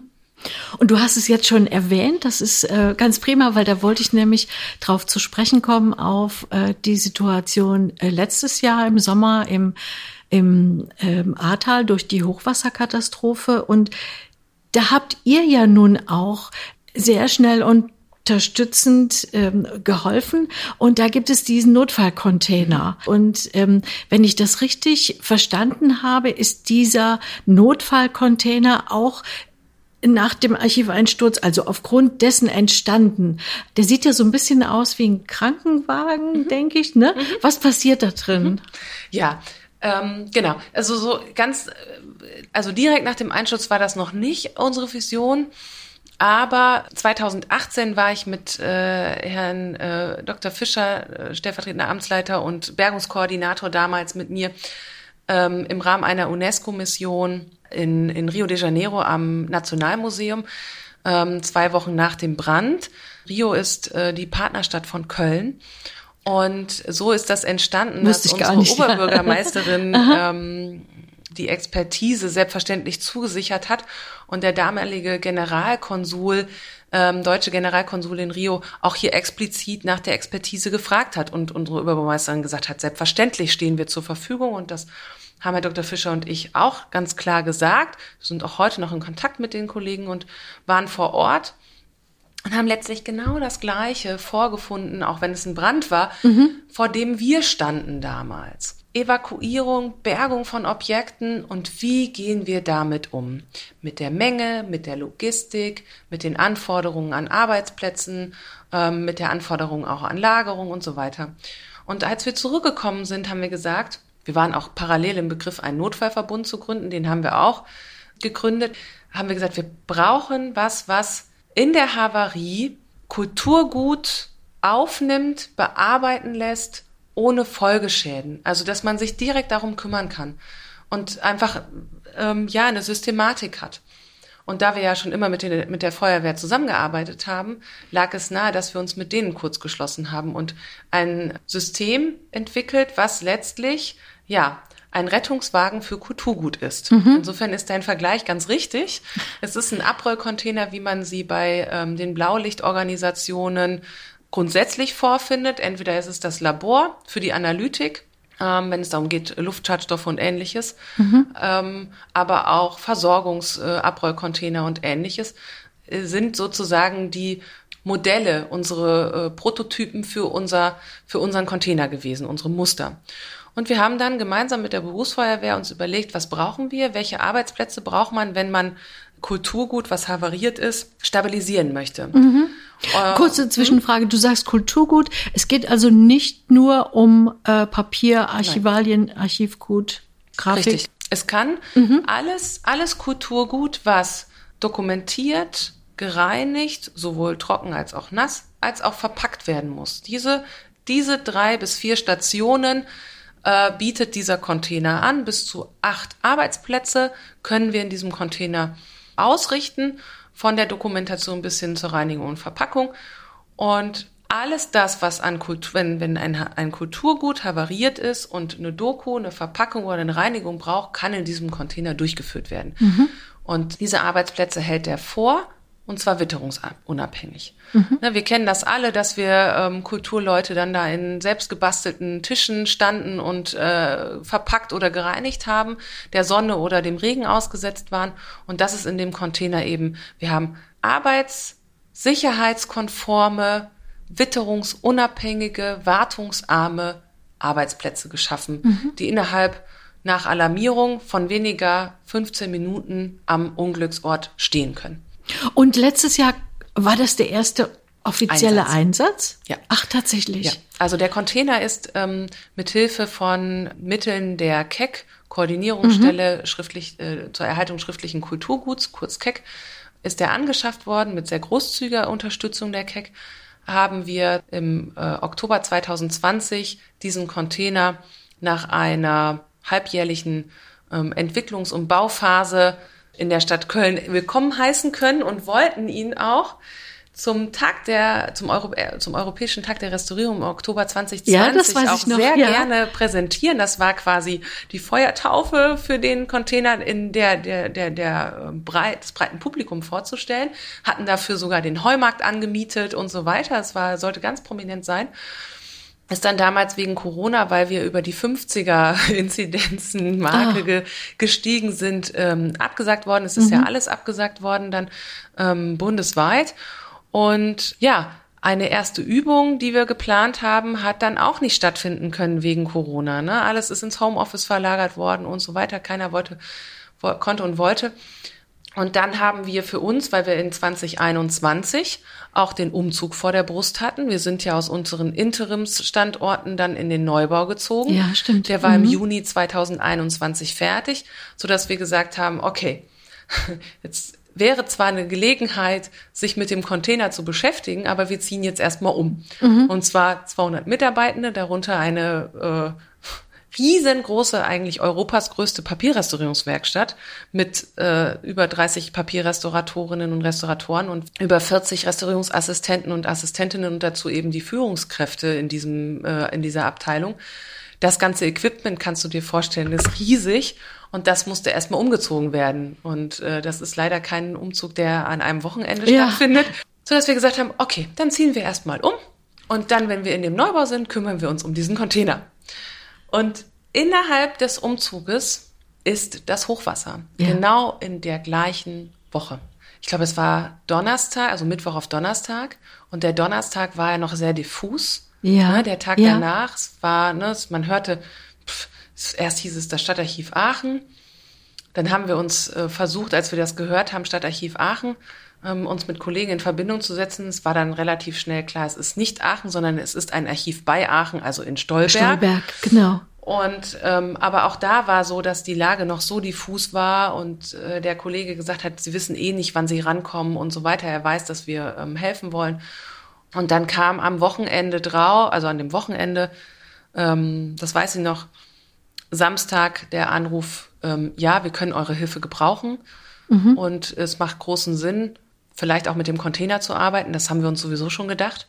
Und du hast es jetzt schon erwähnt, das ist äh, ganz prima, weil da wollte ich nämlich drauf zu sprechen kommen auf äh, die Situation äh, letztes Jahr im Sommer im, im ähm, Ahrtal durch die Hochwasserkatastrophe. Und da habt ihr ja nun auch sehr schnell und unterstützend ähm, geholfen. Und da gibt es diesen Notfallcontainer. Und ähm, wenn ich das richtig verstanden habe, ist dieser Notfallcontainer auch nach dem Archiveinsturz, also aufgrund dessen entstanden. Der sieht ja so ein bisschen aus wie ein Krankenwagen, mhm. denke ich. Ne? Mhm. Was passiert da drin? Mhm. Ja, ähm, genau. Also so ganz, äh, also direkt nach dem Einsturz war das noch nicht unsere Vision. Aber 2018 war ich mit äh, Herrn äh, Dr. Fischer, äh, stellvertretender Amtsleiter und Bergungskoordinator damals mit mir ähm, im Rahmen einer UNESCO-Mission in, in Rio de Janeiro am Nationalmuseum, ähm, zwei Wochen nach dem Brand. Rio ist äh, die Partnerstadt von Köln. Und so ist das entstanden, Wusste dass unsere nicht, Oberbürgermeisterin ähm, die Expertise selbstverständlich zugesichert hat und der damalige Generalkonsul, ähm, deutsche Generalkonsul in Rio, auch hier explizit nach der Expertise gefragt hat und unsere Oberbürgermeisterin gesagt hat, selbstverständlich stehen wir zur Verfügung und das haben Herr Dr. Fischer und ich auch ganz klar gesagt. Wir sind auch heute noch in Kontakt mit den Kollegen und waren vor Ort und haben letztlich genau das Gleiche vorgefunden, auch wenn es ein Brand war, mhm. vor dem wir standen damals. Evakuierung, Bergung von Objekten und wie gehen wir damit um? Mit der Menge, mit der Logistik, mit den Anforderungen an Arbeitsplätzen, ähm, mit der Anforderung auch an Lagerung und so weiter. Und als wir zurückgekommen sind, haben wir gesagt, wir waren auch parallel im Begriff, einen Notfallverbund zu gründen, den haben wir auch gegründet, haben wir gesagt, wir brauchen was, was in der Havarie Kulturgut aufnimmt, bearbeiten lässt, ohne Folgeschäden. Also, dass man sich direkt darum kümmern kann und einfach, ähm, ja, eine Systematik hat. Und da wir ja schon immer mit, den, mit der Feuerwehr zusammengearbeitet haben, lag es nahe, dass wir uns mit denen kurz geschlossen haben und ein System entwickelt, was letztlich ja, ein Rettungswagen für Kulturgut ist. Mhm. Insofern ist dein Vergleich ganz richtig. Es ist ein Abrollcontainer, wie man sie bei ähm, den Blaulichtorganisationen grundsätzlich vorfindet. Entweder ist es das Labor für die Analytik, ähm, wenn es darum geht, Luftschadstoffe und ähnliches, mhm. ähm, aber auch Versorgungsabrollcontainer äh, und ähnliches äh, sind sozusagen die Modelle, unsere äh, Prototypen für unser, für unseren Container gewesen, unsere Muster. Und wir haben dann gemeinsam mit der Berufsfeuerwehr uns überlegt, was brauchen wir, welche Arbeitsplätze braucht man, wenn man Kulturgut, was havariert ist, stabilisieren möchte. Mhm. Äh, Kurze Zwischenfrage, du sagst Kulturgut. Es geht also nicht nur um äh, Papier, Archivalien, Nein. Archivgut, Grafik. Richtig. Es kann mhm. alles, alles Kulturgut, was dokumentiert, gereinigt, sowohl trocken als auch nass, als auch verpackt werden muss. Diese, diese drei bis vier Stationen äh, bietet dieser Container an. Bis zu acht Arbeitsplätze können wir in diesem Container ausrichten, von der Dokumentation bis hin zur Reinigung und Verpackung. Und alles das, was an Kultur, wenn, wenn ein, ein Kulturgut havariert ist und eine Doku, eine Verpackung oder eine Reinigung braucht, kann in diesem Container durchgeführt werden. Mhm. Und diese Arbeitsplätze hält er vor und zwar witterungsunabhängig. Mhm. Ne, wir kennen das alle, dass wir ähm, Kulturleute dann da in selbstgebastelten Tischen standen und äh, verpackt oder gereinigt haben, der Sonne oder dem Regen ausgesetzt waren. Und das ist in dem Container eben, wir haben arbeitssicherheitskonforme, witterungsunabhängige, wartungsarme Arbeitsplätze geschaffen, mhm. die innerhalb nach Alarmierung von weniger 15 Minuten am Unglücksort stehen können. Und letztes Jahr war das der erste offizielle Einsatz? Einsatz? Ja. Ach, tatsächlich. Ja. Also der Container ist ähm, mit Hilfe von Mitteln der KEC, Koordinierungsstelle mhm. schriftlich, äh, zur Erhaltung schriftlichen Kulturguts, kurz KEC, ist der angeschafft worden mit sehr großzügiger Unterstützung der KEC haben wir im äh, Oktober 2020 diesen Container nach einer halbjährlichen ähm, Entwicklungs- und Bauphase in der Stadt Köln willkommen heißen können und wollten ihn auch. zum Tag der, zum, Euro, äh, zum Europäischen Tag der Restaurierung im Oktober 2020 ja, das weiß auch ich noch, sehr ja. gerne präsentieren. Das war quasi die Feuertaufe für den Container in der, der, der, der ähm, breit, des breiten Publikum vorzustellen. Hatten dafür sogar den Heumarkt angemietet und so weiter. Es war, sollte ganz prominent sein ist dann damals wegen Corona, weil wir über die 50er-Inzidenzen-Marke ah. ge gestiegen sind, ähm, abgesagt worden. Es ist mhm. ja alles abgesagt worden dann ähm, bundesweit. Und ja, eine erste Übung, die wir geplant haben, hat dann auch nicht stattfinden können wegen Corona. Ne? Alles ist ins Homeoffice verlagert worden und so weiter. Keiner wollte, konnte und wollte. Und dann haben wir für uns, weil wir in 2021 auch den Umzug vor der Brust hatten. Wir sind ja aus unseren Interimsstandorten dann in den Neubau gezogen. Ja, stimmt. Der war mhm. im Juni 2021 fertig, so dass wir gesagt haben, okay, jetzt wäre zwar eine Gelegenheit, sich mit dem Container zu beschäftigen, aber wir ziehen jetzt erstmal um. Mhm. Und zwar 200 Mitarbeitende, darunter eine äh, riesengroße, eigentlich Europas größte Papierrestaurierungswerkstatt mit äh, über 30 Papierrestauratorinnen und Restauratoren und über 40 Restaurierungsassistenten und Assistentinnen und dazu eben die Führungskräfte in diesem äh, in dieser Abteilung. Das ganze Equipment kannst du dir vorstellen, ist riesig und das musste erstmal umgezogen werden und äh, das ist leider kein Umzug, der an einem Wochenende ja. stattfindet, so dass wir gesagt haben, okay, dann ziehen wir erstmal um und dann, wenn wir in dem Neubau sind, kümmern wir uns um diesen Container. Und innerhalb des Umzuges ist das Hochwasser. Ja. Genau in der gleichen Woche. Ich glaube, es war Donnerstag, also Mittwoch auf Donnerstag. Und der Donnerstag war ja noch sehr diffus. Ja. Ne, der Tag ja. danach, war, ne, man hörte, pff, erst hieß es das Stadtarchiv Aachen. Dann haben wir uns äh, versucht, als wir das gehört haben, Stadtarchiv Aachen, uns mit Kollegen in Verbindung zu setzen. Es war dann relativ schnell klar, es ist nicht Aachen, sondern es ist ein Archiv bei Aachen, also in Stolberg. Stolberg, genau. Und ähm, aber auch da war so, dass die Lage noch so diffus war und äh, der Kollege gesagt hat, sie wissen eh nicht, wann sie rankommen und so weiter. Er weiß, dass wir ähm, helfen wollen. Und dann kam am Wochenende drauf, also an dem Wochenende, ähm, das weiß ich noch, Samstag der Anruf, ähm, ja, wir können eure Hilfe gebrauchen mhm. und es macht großen Sinn, vielleicht auch mit dem Container zu arbeiten. Das haben wir uns sowieso schon gedacht.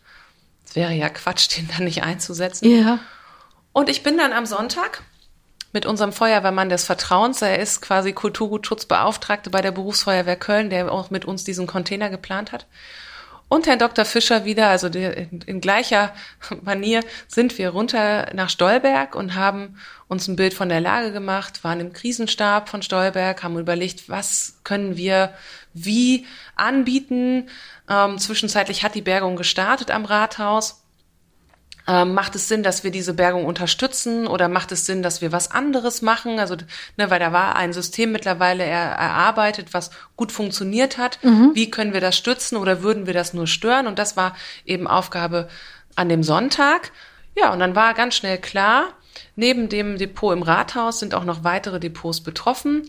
Es wäre ja Quatsch, den dann nicht einzusetzen. Ja. Und ich bin dann am Sonntag mit unserem Feuerwehrmann des Vertrauens, er ist quasi Kulturgutschutzbeauftragte bei der Berufsfeuerwehr Köln, der auch mit uns diesen Container geplant hat. Und Herrn Dr. Fischer wieder, also in, in gleicher Manier, sind wir runter nach Stolberg und haben uns ein Bild von der Lage gemacht, waren im Krisenstab von Stolberg, haben überlegt, was können wir wie anbieten. Ähm, zwischenzeitlich hat die Bergung gestartet am Rathaus. Ähm, macht es Sinn, dass wir diese Bergung unterstützen oder macht es Sinn, dass wir was anderes machen? Also, ne, weil da war ein System mittlerweile er, erarbeitet, was gut funktioniert hat. Mhm. Wie können wir das stützen oder würden wir das nur stören? Und das war eben Aufgabe an dem Sonntag. Ja, und dann war ganz schnell klar, neben dem Depot im Rathaus sind auch noch weitere Depots betroffen.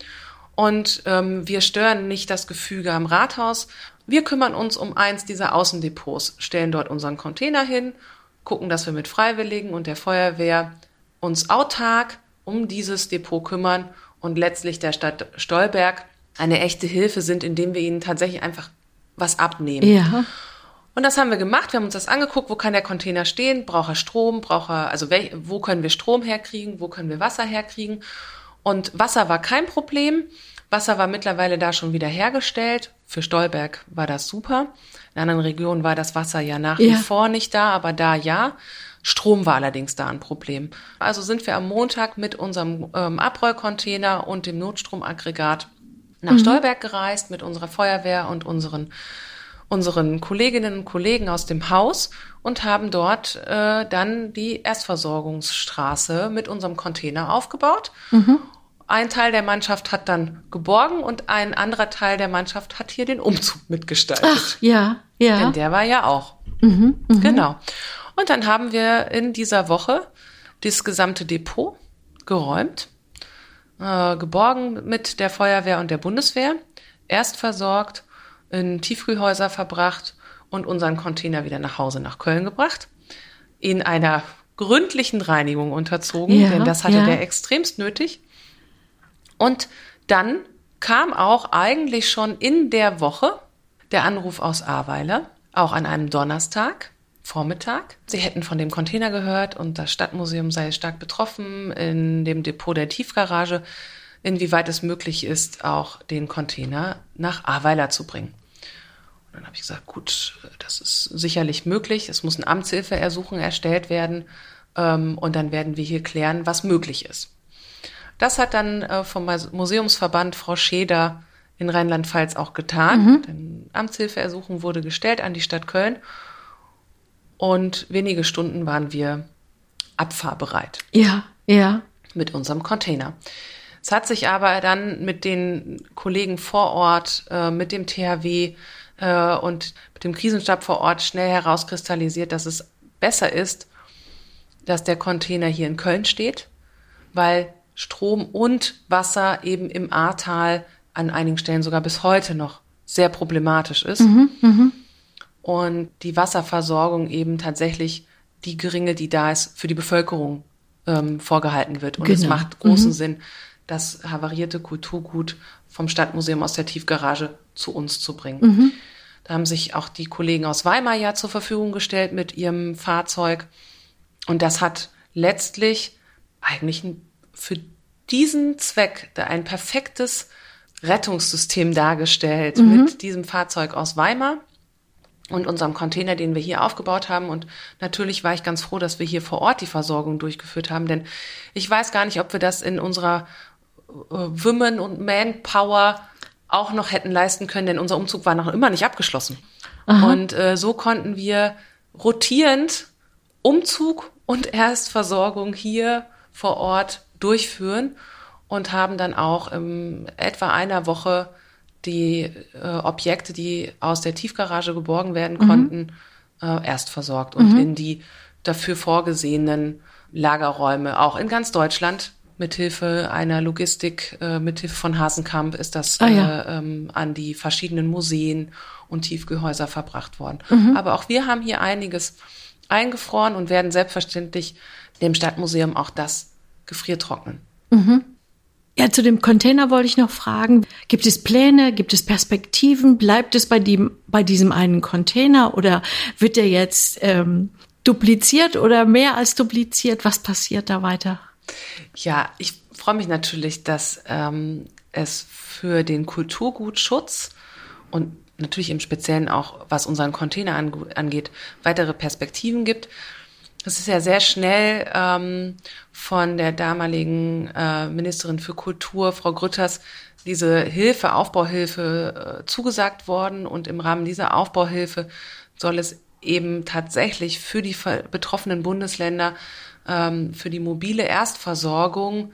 Und ähm, wir stören nicht das Gefüge am Rathaus. Wir kümmern uns um eins dieser Außendepots, stellen dort unseren Container hin gucken, dass wir mit Freiwilligen und der Feuerwehr uns autark um dieses Depot kümmern und letztlich der Stadt Stolberg eine echte Hilfe sind, indem wir ihnen tatsächlich einfach was abnehmen. Ja. Und das haben wir gemacht. Wir haben uns das angeguckt. Wo kann der Container stehen? Braucht er Strom? Braucht er, also wo können wir Strom herkriegen? Wo können wir Wasser herkriegen? Und Wasser war kein Problem. Wasser war mittlerweile da schon wieder hergestellt. Für Stolberg war das super. In anderen Regionen war das Wasser ja nach ja. wie vor nicht da, aber da ja. Strom war allerdings da ein Problem. Also sind wir am Montag mit unserem ähm, Abrollcontainer und dem Notstromaggregat nach mhm. Stolberg gereist mit unserer Feuerwehr und unseren unseren Kolleginnen und Kollegen aus dem Haus und haben dort äh, dann die Erstversorgungsstraße mit unserem Container aufgebaut. Mhm ein Teil der Mannschaft hat dann geborgen und ein anderer Teil der Mannschaft hat hier den Umzug mitgestaltet. Ach, ja, ja. Denn der war ja auch. Mhm, mh. Genau. Und dann haben wir in dieser Woche das gesamte Depot geräumt, äh, geborgen mit der Feuerwehr und der Bundeswehr, erst versorgt, in Tiefkühlhäuser verbracht und unseren Container wieder nach Hause nach Köln gebracht, in einer gründlichen Reinigung unterzogen, ja, denn das hatte ja. der extremst nötig. Und dann kam auch eigentlich schon in der Woche der Anruf aus Ahrweiler. auch an einem Donnerstag. Vormittag. Sie hätten von dem Container gehört und das Stadtmuseum sei stark betroffen in dem Depot der Tiefgarage, inwieweit es möglich ist, auch den Container nach Ahrweiler zu bringen. Und dann habe ich gesagt, gut, das ist sicherlich möglich. Es muss ein Amtshilfeersuchen erstellt werden ähm, und dann werden wir hier klären, was möglich ist. Das hat dann äh, vom Museumsverband Frau Scheder in Rheinland-Pfalz auch getan. Mhm. Amtshilfeersuchen wurde gestellt an die Stadt Köln und wenige Stunden waren wir abfahrbereit. Ja, ja. Mit unserem Container. Es hat sich aber dann mit den Kollegen vor Ort, äh, mit dem THW äh, und mit dem Krisenstab vor Ort schnell herauskristallisiert, dass es besser ist, dass der Container hier in Köln steht, weil Strom und Wasser eben im Ahrtal an einigen Stellen sogar bis heute noch sehr problematisch ist. Mhm, mh und die Wasserversorgung eben tatsächlich die geringe, die da ist, für die Bevölkerung ähm, vorgehalten wird. Und genau. es macht großen mhm. Sinn, das havarierte Kulturgut vom Stadtmuseum aus der Tiefgarage zu uns zu bringen. Mhm. Da haben sich auch die Kollegen aus Weimar ja zur Verfügung gestellt mit ihrem Fahrzeug. Und das hat letztlich eigentlich für diesen Zweck ein perfektes Rettungssystem dargestellt mhm. mit diesem Fahrzeug aus Weimar und unserem Container, den wir hier aufgebaut haben. Und natürlich war ich ganz froh, dass wir hier vor Ort die Versorgung durchgeführt haben, denn ich weiß gar nicht, ob wir das in unserer äh, Women- und Manpower auch noch hätten leisten können, denn unser Umzug war noch immer nicht abgeschlossen. Aha. Und äh, so konnten wir rotierend Umzug und Erstversorgung hier vor Ort durchführen und haben dann auch in etwa einer Woche die äh, Objekte, die aus der Tiefgarage geborgen werden mhm. konnten, äh, erst versorgt und mhm. in die dafür vorgesehenen Lagerräume, auch in ganz Deutschland. Mithilfe einer Logistik, äh, mithilfe von Hasenkamp ist das ah, ja. äh, ähm, an die verschiedenen Museen und Tiefgehäuser verbracht worden. Mhm. Aber auch wir haben hier einiges eingefroren und werden selbstverständlich dem Stadtmuseum auch das gefriertrocknen. Mhm. Ja, zu dem Container wollte ich noch fragen. Gibt es Pläne? Gibt es Perspektiven? Bleibt es bei, dem, bei diesem einen Container oder wird der jetzt ähm, dupliziert oder mehr als dupliziert? Was passiert da weiter? Ja, ich freue mich natürlich, dass ähm, es für den Kulturgutschutz und natürlich im Speziellen auch, was unseren Container angeht, weitere Perspektiven gibt. Das ist ja sehr schnell ähm, von der damaligen äh, Ministerin für Kultur, Frau Grütters, diese Hilfe, Aufbauhilfe äh, zugesagt worden. Und im Rahmen dieser Aufbauhilfe soll es eben tatsächlich für die betroffenen Bundesländer ähm, für die mobile Erstversorgung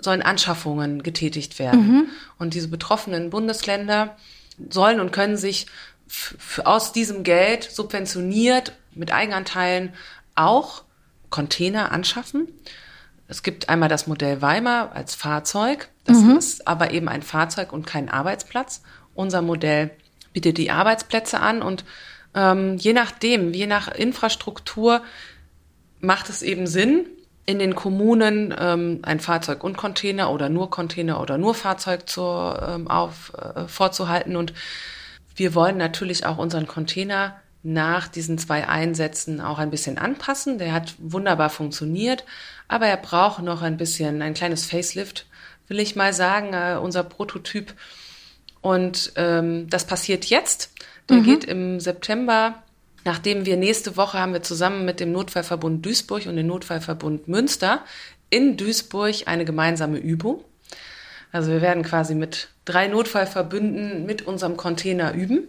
sollen Anschaffungen getätigt werden. Mhm. Und diese betroffenen Bundesländer sollen und können sich aus diesem Geld subventioniert mit Eigenanteilen auch Container anschaffen. Es gibt einmal das Modell Weimar als Fahrzeug. Das mhm. ist aber eben ein Fahrzeug und kein Arbeitsplatz. Unser Modell bietet die Arbeitsplätze an und ähm, je nachdem, je nach Infrastruktur macht es eben Sinn, in den Kommunen ähm, ein Fahrzeug und Container oder nur Container oder nur Fahrzeug zu, ähm, auf, äh, vorzuhalten. Und wir wollen natürlich auch unseren Container nach diesen zwei Einsätzen auch ein bisschen anpassen. Der hat wunderbar funktioniert, aber er braucht noch ein bisschen, ein kleines Facelift, will ich mal sagen, äh, unser Prototyp. Und ähm, das passiert jetzt. Der mhm. geht im September, nachdem wir nächste Woche haben wir zusammen mit dem Notfallverbund Duisburg und dem Notfallverbund Münster in Duisburg eine gemeinsame Übung. Also wir werden quasi mit drei Notfallverbünden mit unserem Container üben.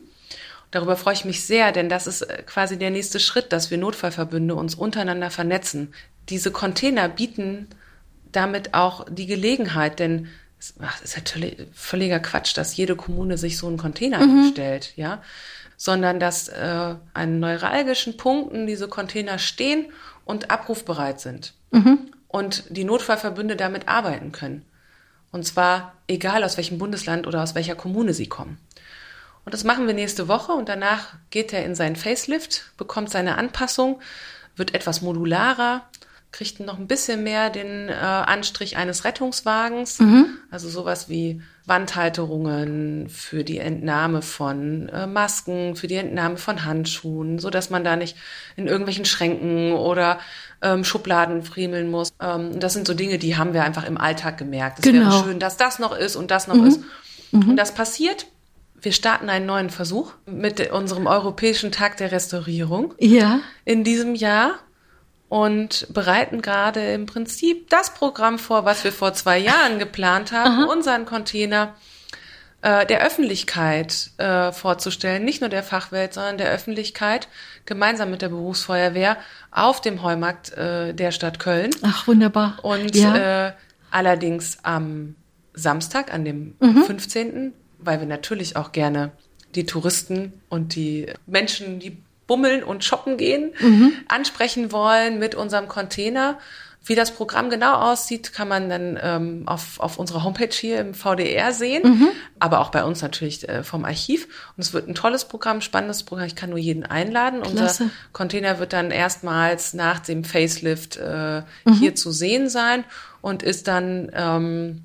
Darüber freue ich mich sehr, denn das ist äh, quasi der nächste Schritt, dass wir Notfallverbünde uns untereinander vernetzen. Diese Container bieten damit auch die Gelegenheit, denn es ist natürlich völliger Quatsch, dass jede Kommune sich so einen Container mhm. hinstellt, ja, sondern dass äh, an neuralgischen Punkten diese Container stehen und abrufbereit sind mhm. und die Notfallverbünde damit arbeiten können. Und zwar egal aus welchem Bundesland oder aus welcher Kommune sie kommen. Und das machen wir nächste Woche und danach geht er in seinen Facelift, bekommt seine Anpassung, wird etwas modularer, kriegten noch ein bisschen mehr den äh, Anstrich eines Rettungswagens. Mhm. Also sowas wie Wandhalterungen für die Entnahme von äh, Masken, für die Entnahme von Handschuhen, so dass man da nicht in irgendwelchen Schränken oder ähm, Schubladen friemeln muss. Ähm, das sind so Dinge, die haben wir einfach im Alltag gemerkt. Es genau. wäre schön, dass das noch ist und das noch mhm. ist. Mhm. Und das passiert. Wir starten einen neuen Versuch mit unserem Europäischen Tag der Restaurierung. Ja. In diesem Jahr und bereiten gerade im Prinzip das Programm vor, was wir vor zwei Jahren geplant haben, Aha. unseren Container äh, der Öffentlichkeit äh, vorzustellen, nicht nur der Fachwelt, sondern der Öffentlichkeit, gemeinsam mit der Berufsfeuerwehr auf dem Heumarkt äh, der Stadt Köln. Ach, wunderbar. Und ja. äh, allerdings am Samstag, an dem mhm. 15., weil wir natürlich auch gerne die Touristen und die Menschen, die bummeln und shoppen gehen, mhm. ansprechen wollen mit unserem Container. Wie das Programm genau aussieht, kann man dann ähm, auf, auf unserer Homepage hier im VDR sehen, mhm. aber auch bei uns natürlich äh, vom Archiv. Und es wird ein tolles Programm, spannendes Programm. Ich kann nur jeden einladen. Klasse. Unser Container wird dann erstmals nach dem Facelift äh, mhm. hier zu sehen sein und ist dann ähm,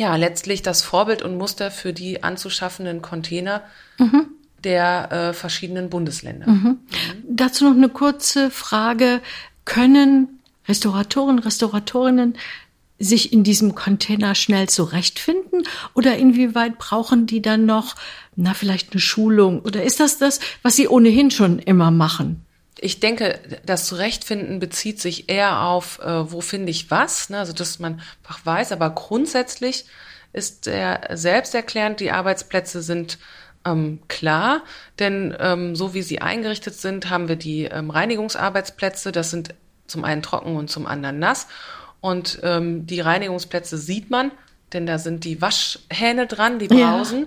ja letztlich das Vorbild und Muster für die anzuschaffenden Container. Mhm der äh, verschiedenen Bundesländer. Mhm. Dazu noch eine kurze Frage. Können Restauratoren, Restauratorinnen sich in diesem Container schnell zurechtfinden oder inwieweit brauchen die dann noch, na, vielleicht eine Schulung oder ist das das, was sie ohnehin schon immer machen? Ich denke, das Zurechtfinden bezieht sich eher auf, äh, wo finde ich was, ne? also dass man einfach weiß, aber grundsätzlich ist er selbsterklärend, die Arbeitsplätze sind ähm, klar, denn ähm, so wie sie eingerichtet sind, haben wir die ähm, Reinigungsarbeitsplätze. Das sind zum einen trocken und zum anderen nass. Und ähm, die Reinigungsplätze sieht man, denn da sind die Waschhähne dran, die Brausen. Ja.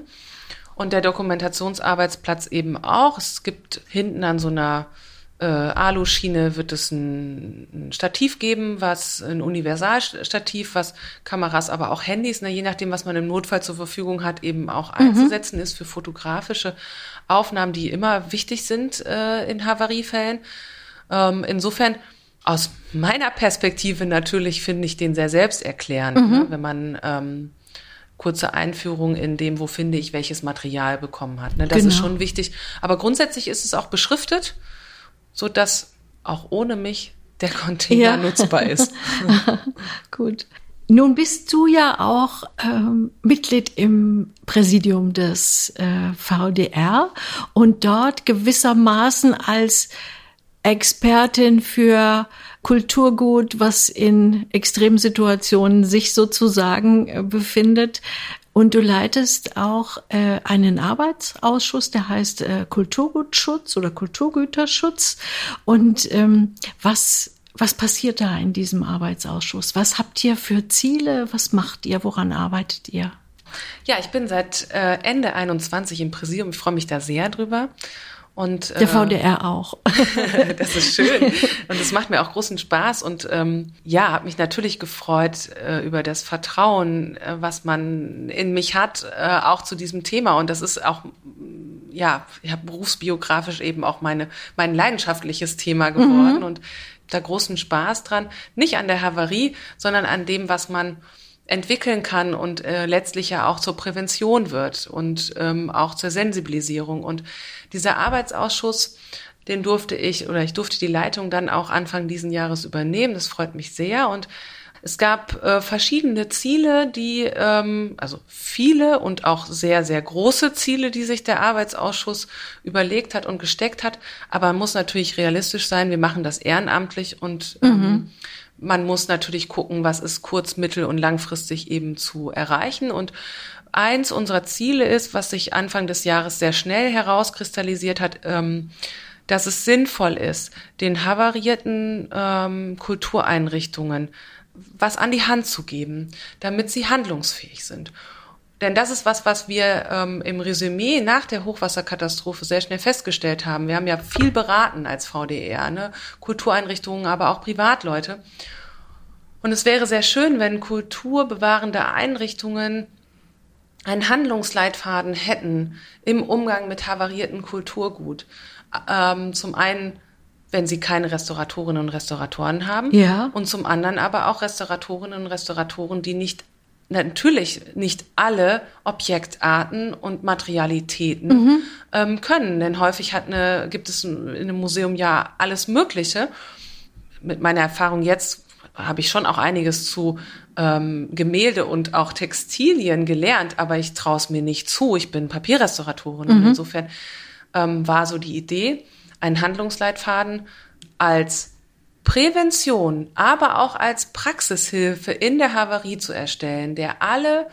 Und der Dokumentationsarbeitsplatz eben auch. Es gibt hinten an so einer äh, Aluschiene wird es ein, ein, Stativ geben, was ein Universalstativ, was Kameras, aber auch Handys, ne, je nachdem, was man im Notfall zur Verfügung hat, eben auch mhm. einzusetzen ist für fotografische Aufnahmen, die immer wichtig sind äh, in Havariefällen. Ähm, insofern aus meiner Perspektive natürlich finde ich den sehr selbsterklärend, mhm. ne, wenn man ähm, kurze Einführung in dem, wo finde ich welches Material bekommen hat. Ne? Das genau. ist schon wichtig. Aber grundsätzlich ist es auch beschriftet so dass auch ohne mich der Container ja. nutzbar ist. Gut. Nun bist du ja auch ähm, Mitglied im Präsidium des äh, VDR und dort gewissermaßen als Expertin für Kulturgut, was in Extremsituationen sich sozusagen äh, befindet, und du leitest auch äh, einen Arbeitsausschuss, der heißt äh, Kulturgutschutz oder Kulturgüterschutz. Und ähm, was was passiert da in diesem Arbeitsausschuss? Was habt ihr für Ziele? Was macht ihr? Woran arbeitet ihr? Ja, ich bin seit äh, Ende 21 im Präsidium. Ich freue mich da sehr drüber. Und, Der VDR äh, auch. das ist schön. Und es macht mir auch großen Spaß. Und ähm, ja, habe mich natürlich gefreut äh, über das Vertrauen, äh, was man in mich hat, äh, auch zu diesem Thema. Und das ist auch, ja, ja berufsbiografisch eben auch meine, mein leidenschaftliches Thema geworden. Mhm. Und da großen Spaß dran. Nicht an der Havarie, sondern an dem, was man entwickeln kann und äh, letztlich ja auch zur Prävention wird und ähm, auch zur Sensibilisierung. Und dieser Arbeitsausschuss, den durfte ich oder ich durfte die Leitung dann auch Anfang diesen Jahres übernehmen. Das freut mich sehr. Und es gab äh, verschiedene Ziele, die, ähm, also viele und auch sehr, sehr große Ziele, die sich der Arbeitsausschuss überlegt hat und gesteckt hat. Aber man muss natürlich realistisch sein. Wir machen das ehrenamtlich und ähm, mhm man muss natürlich gucken, was ist kurz-, mittel- und langfristig eben zu erreichen. Und eins unserer Ziele ist, was sich Anfang des Jahres sehr schnell herauskristallisiert hat, ähm, dass es sinnvoll ist, den havarierten ähm, Kultureinrichtungen was an die Hand zu geben, damit sie handlungsfähig sind. Denn das ist was, was wir ähm, im Resümee nach der Hochwasserkatastrophe sehr schnell festgestellt haben. Wir haben ja viel beraten als VDR, ne? Kultureinrichtungen, aber auch Privatleute. Und es wäre sehr schön, wenn kulturbewahrende Einrichtungen einen Handlungsleitfaden hätten im Umgang mit havarierten Kulturgut. Ähm, zum einen wenn sie keine Restauratorinnen und Restauratoren haben. Ja. Und zum anderen aber auch Restauratorinnen und Restauratoren, die nicht natürlich nicht alle Objektarten und Materialitäten mhm. ähm, können. Denn häufig hat eine, gibt es in einem Museum ja alles Mögliche. Mit meiner Erfahrung jetzt habe ich schon auch einiges zu ähm, Gemälde und auch Textilien gelernt, aber ich traue es mir nicht zu. Ich bin Papierrestauratorin mhm. und insofern ähm, war so die Idee, einen Handlungsleitfaden als Prävention, aber auch als Praxishilfe in der Havarie zu erstellen, der alle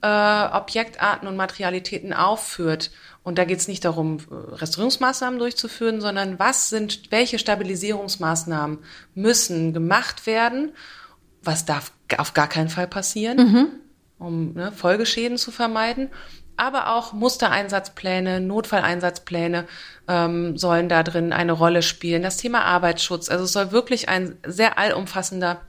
äh, Objektarten und Materialitäten aufführt. Und da geht es nicht darum, Restaurierungsmaßnahmen durchzuführen, sondern was sind, welche Stabilisierungsmaßnahmen müssen gemacht werden, was darf auf gar keinen Fall passieren, mhm. um ne, Folgeschäden zu vermeiden aber auch Mustereinsatzpläne, Notfalleinsatzpläne ähm, sollen da drin eine Rolle spielen. Das Thema Arbeitsschutz, also es soll wirklich ein sehr allumfassender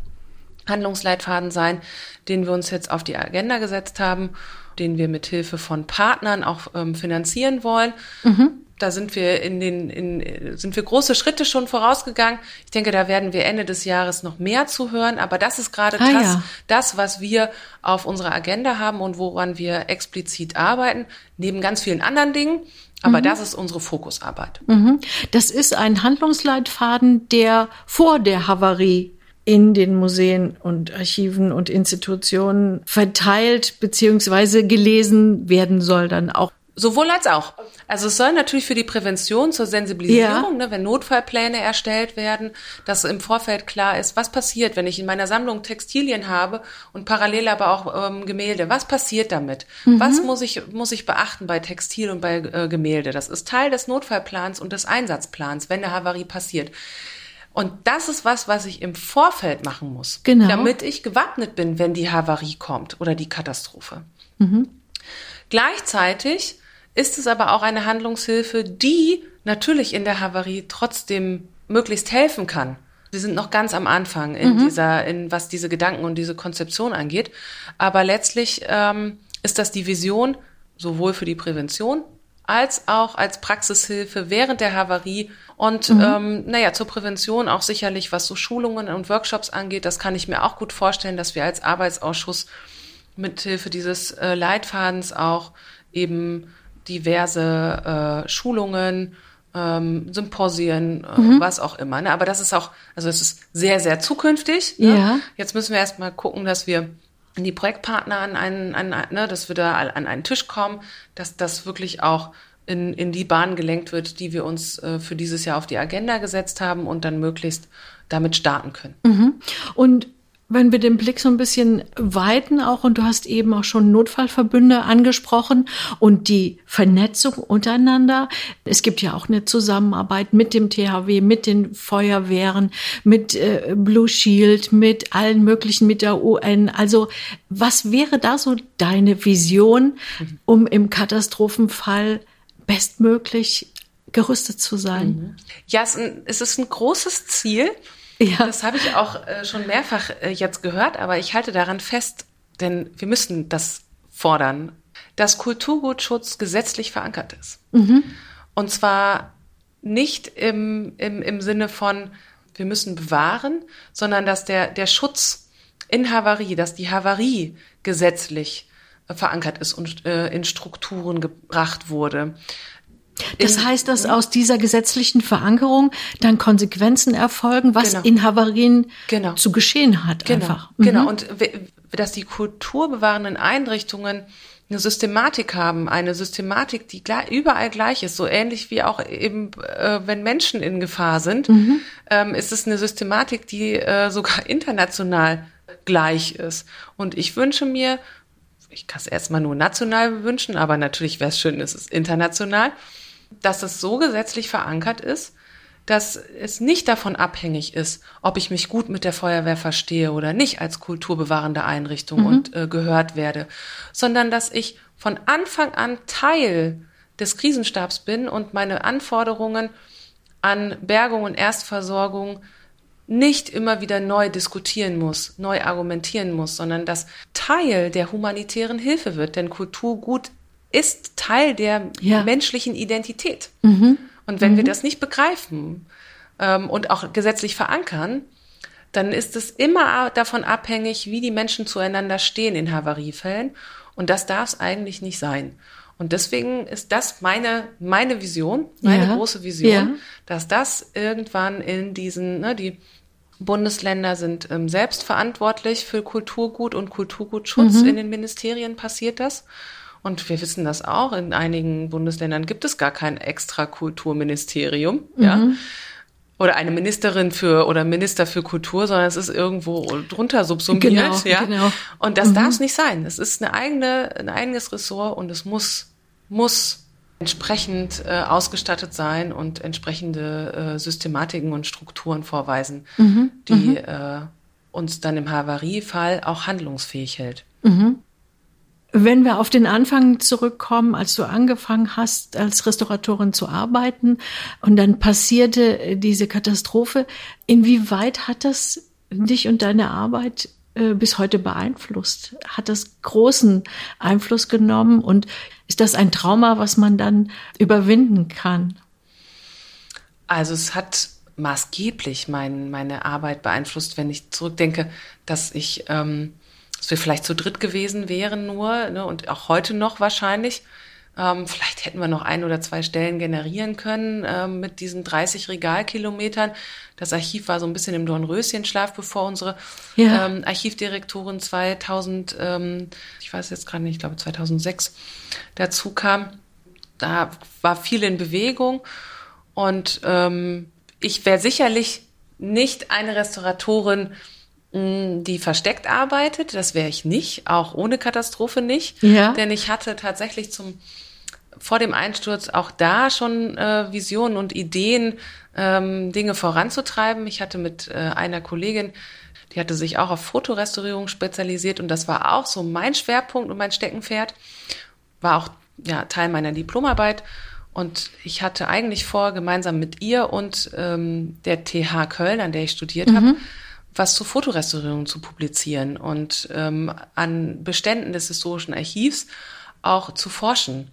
Handlungsleitfaden sein, den wir uns jetzt auf die Agenda gesetzt haben, den wir mit Hilfe von Partnern auch ähm, finanzieren wollen. Mhm da sind wir in den, in, sind wir große Schritte schon vorausgegangen. Ich denke, da werden wir Ende des Jahres noch mehr zu hören. Aber das ist gerade ah, das, ja. das, was wir auf unserer Agenda haben und woran wir explizit arbeiten, neben ganz vielen anderen Dingen. Aber mhm. das ist unsere Fokusarbeit. Mhm. Das ist ein Handlungsleitfaden, der vor der Havarie in den Museen und Archiven und Institutionen verteilt beziehungsweise gelesen werden soll dann auch. Sowohl als auch. Also es soll natürlich für die Prävention zur Sensibilisierung, ja. ne, wenn Notfallpläne erstellt werden, dass im Vorfeld klar ist, was passiert, wenn ich in meiner Sammlung Textilien habe und parallel aber auch ähm, Gemälde. Was passiert damit? Mhm. Was muss ich muss ich beachten bei Textil und bei äh, Gemälde? Das ist Teil des Notfallplans und des Einsatzplans, wenn eine Havarie passiert. Und das ist was, was ich im Vorfeld machen muss, genau. damit ich gewappnet bin, wenn die Havarie kommt oder die Katastrophe. Mhm. Gleichzeitig ist es aber auch eine Handlungshilfe, die natürlich in der Havarie trotzdem möglichst helfen kann. Wir sind noch ganz am Anfang in mhm. dieser, in was diese Gedanken und diese Konzeption angeht. Aber letztlich ähm, ist das die Vision sowohl für die Prävention als auch als Praxishilfe während der Havarie und mhm. ähm, naja, zur Prävention auch sicherlich, was so Schulungen und Workshops angeht, das kann ich mir auch gut vorstellen, dass wir als Arbeitsausschuss mithilfe dieses äh, Leitfadens auch eben diverse äh, Schulungen, ähm, Symposien, äh, mhm. was auch immer. Ne? Aber das ist auch, also es ist sehr, sehr zukünftig. Ne? Ja. Jetzt müssen wir erstmal gucken, dass wir die Projektpartner an einen, an, ne, dass wir da an einen Tisch kommen, dass das wirklich auch in, in die Bahn gelenkt wird, die wir uns äh, für dieses Jahr auf die Agenda gesetzt haben und dann möglichst damit starten können. Mhm. Und wenn wir den Blick so ein bisschen weiten auch, und du hast eben auch schon Notfallverbünde angesprochen und die Vernetzung untereinander. Es gibt ja auch eine Zusammenarbeit mit dem THW, mit den Feuerwehren, mit äh, Blue Shield, mit allen möglichen, mit der UN. Also was wäre da so deine Vision, um im Katastrophenfall bestmöglich gerüstet zu sein? Mhm. Ja, es ist ein großes Ziel. Ja. Das habe ich auch äh, schon mehrfach äh, jetzt gehört, aber ich halte daran fest, denn wir müssen das fordern, dass Kulturgutschutz gesetzlich verankert ist. Mhm. Und zwar nicht im, im, im Sinne von, wir müssen bewahren, sondern dass der, der Schutz in Havarie, dass die Havarie gesetzlich äh, verankert ist und äh, in Strukturen gebracht wurde. Das heißt, dass aus dieser gesetzlichen Verankerung dann Konsequenzen erfolgen, was genau. in Havarien genau. zu geschehen hat genau. einfach. Mhm. Genau, und dass die kulturbewahrenden Einrichtungen eine Systematik haben, eine Systematik, die überall gleich ist, so ähnlich wie auch eben, äh, wenn Menschen in Gefahr sind, mhm. ähm, ist es eine Systematik, die äh, sogar international gleich ist. Und ich wünsche mir, ich kann es erstmal nur national wünschen, aber natürlich wäre es schön, es ist international, dass es so gesetzlich verankert ist, dass es nicht davon abhängig ist, ob ich mich gut mit der Feuerwehr verstehe oder nicht als kulturbewahrende Einrichtung mhm. und äh, gehört werde, sondern dass ich von Anfang an Teil des Krisenstabs bin und meine Anforderungen an Bergung und Erstversorgung nicht immer wieder neu diskutieren muss, neu argumentieren muss, sondern dass Teil der humanitären Hilfe wird. Denn Kulturgut ist Teil der ja. menschlichen Identität. Mhm. Und wenn mhm. wir das nicht begreifen, ähm, und auch gesetzlich verankern, dann ist es immer davon abhängig, wie die Menschen zueinander stehen in Havariefällen. Und das darf es eigentlich nicht sein. Und deswegen ist das meine, meine Vision, meine ja. große Vision, ja. dass das irgendwann in diesen, ne, die Bundesländer sind ähm, selbst verantwortlich für Kulturgut und Kulturgutschutz. Mhm. In den Ministerien passiert das. Und wir wissen das auch. In einigen Bundesländern gibt es gar kein extra Kulturministerium. Mhm. Ja oder eine Ministerin für oder Minister für Kultur, sondern es ist irgendwo drunter subsumiert, genau, ja. Genau. Und das mhm. darf es nicht sein. Es ist eine eigene, ein eigenes Ressort und es muss, muss entsprechend äh, ausgestattet sein und entsprechende äh, Systematiken und Strukturen vorweisen, mhm. die mhm. Äh, uns dann im Havariefall auch handlungsfähig hält. Mhm. Wenn wir auf den Anfang zurückkommen, als du angefangen hast, als Restauratorin zu arbeiten und dann passierte diese Katastrophe, inwieweit hat das dich und deine Arbeit äh, bis heute beeinflusst? Hat das großen Einfluss genommen und ist das ein Trauma, was man dann überwinden kann? Also es hat maßgeblich mein, meine Arbeit beeinflusst, wenn ich zurückdenke, dass ich ähm, dass wir vielleicht zu dritt gewesen wären nur ne, und auch heute noch wahrscheinlich. Ähm, vielleicht hätten wir noch ein oder zwei Stellen generieren können ähm, mit diesen 30 Regalkilometern. Das Archiv war so ein bisschen im Dornröschenschlaf, bevor unsere ja. ähm, Archivdirektorin 2000, ähm, ich weiß jetzt gerade nicht, ich glaube 2006 dazu kam. Da war viel in Bewegung und ähm, ich wäre sicherlich nicht eine Restauratorin, die versteckt arbeitet. Das wäre ich nicht, auch ohne Katastrophe nicht. Ja. Denn ich hatte tatsächlich zum vor dem Einsturz auch da schon äh, Visionen und Ideen, ähm, Dinge voranzutreiben. Ich hatte mit äh, einer Kollegin, die hatte sich auch auf Fotorestaurierung spezialisiert und das war auch so mein Schwerpunkt und mein Steckenpferd. War auch ja, Teil meiner Diplomarbeit. Und ich hatte eigentlich vor, gemeinsam mit ihr und ähm, der TH Köln, an der ich studiert mhm. habe, was zur Fotorestaurierung zu publizieren und ähm, an Beständen des historischen Archivs auch zu forschen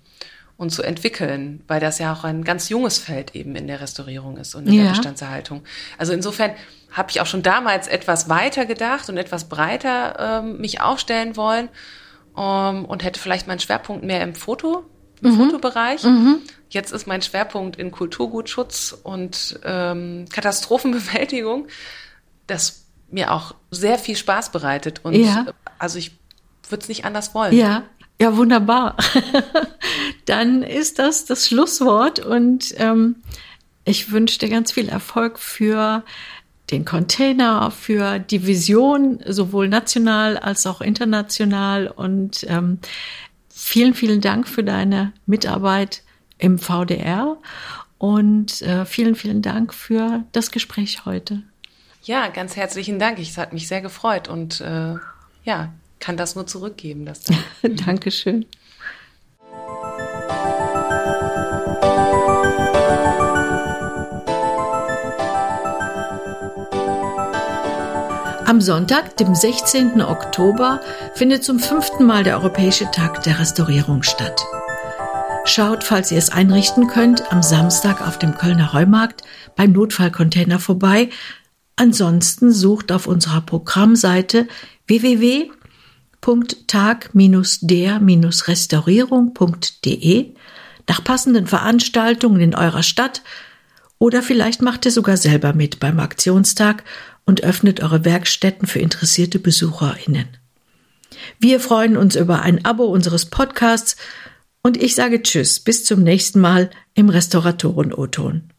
und zu entwickeln, weil das ja auch ein ganz junges Feld eben in der Restaurierung ist und in ja. der Bestandserhaltung. Also insofern habe ich auch schon damals etwas weiter gedacht und etwas breiter ähm, mich aufstellen wollen ähm, und hätte vielleicht meinen Schwerpunkt mehr im Foto, im mhm. Fotobereich. Mhm. Jetzt ist mein Schwerpunkt in Kulturgutschutz und ähm, Katastrophenbewältigung. Das mir auch sehr viel Spaß bereitet. Und ja. also ich würde es nicht anders wollen. Ja, ja, wunderbar. Dann ist das das Schlusswort und ähm, ich wünsche dir ganz viel Erfolg für den Container, für die Vision, sowohl national als auch international. Und ähm, vielen, vielen Dank für deine Mitarbeit im VDR und äh, vielen, vielen Dank für das Gespräch heute. Ja, ganz herzlichen Dank. Es hat mich sehr gefreut und äh, ja, kann das nur zurückgeben. Das Dankeschön. Am Sonntag, dem 16. Oktober, findet zum fünften Mal der Europäische Tag der Restaurierung statt. Schaut, falls ihr es einrichten könnt, am Samstag auf dem Kölner Heumarkt beim Notfallcontainer vorbei Ansonsten sucht auf unserer Programmseite www.tag-der-restaurierung.de nach passenden Veranstaltungen in eurer Stadt oder vielleicht macht ihr sogar selber mit beim Aktionstag und öffnet eure Werkstätten für interessierte BesucherInnen. Wir freuen uns über ein Abo unseres Podcasts und ich sage Tschüss, bis zum nächsten Mal im Restauratoren-O-Ton.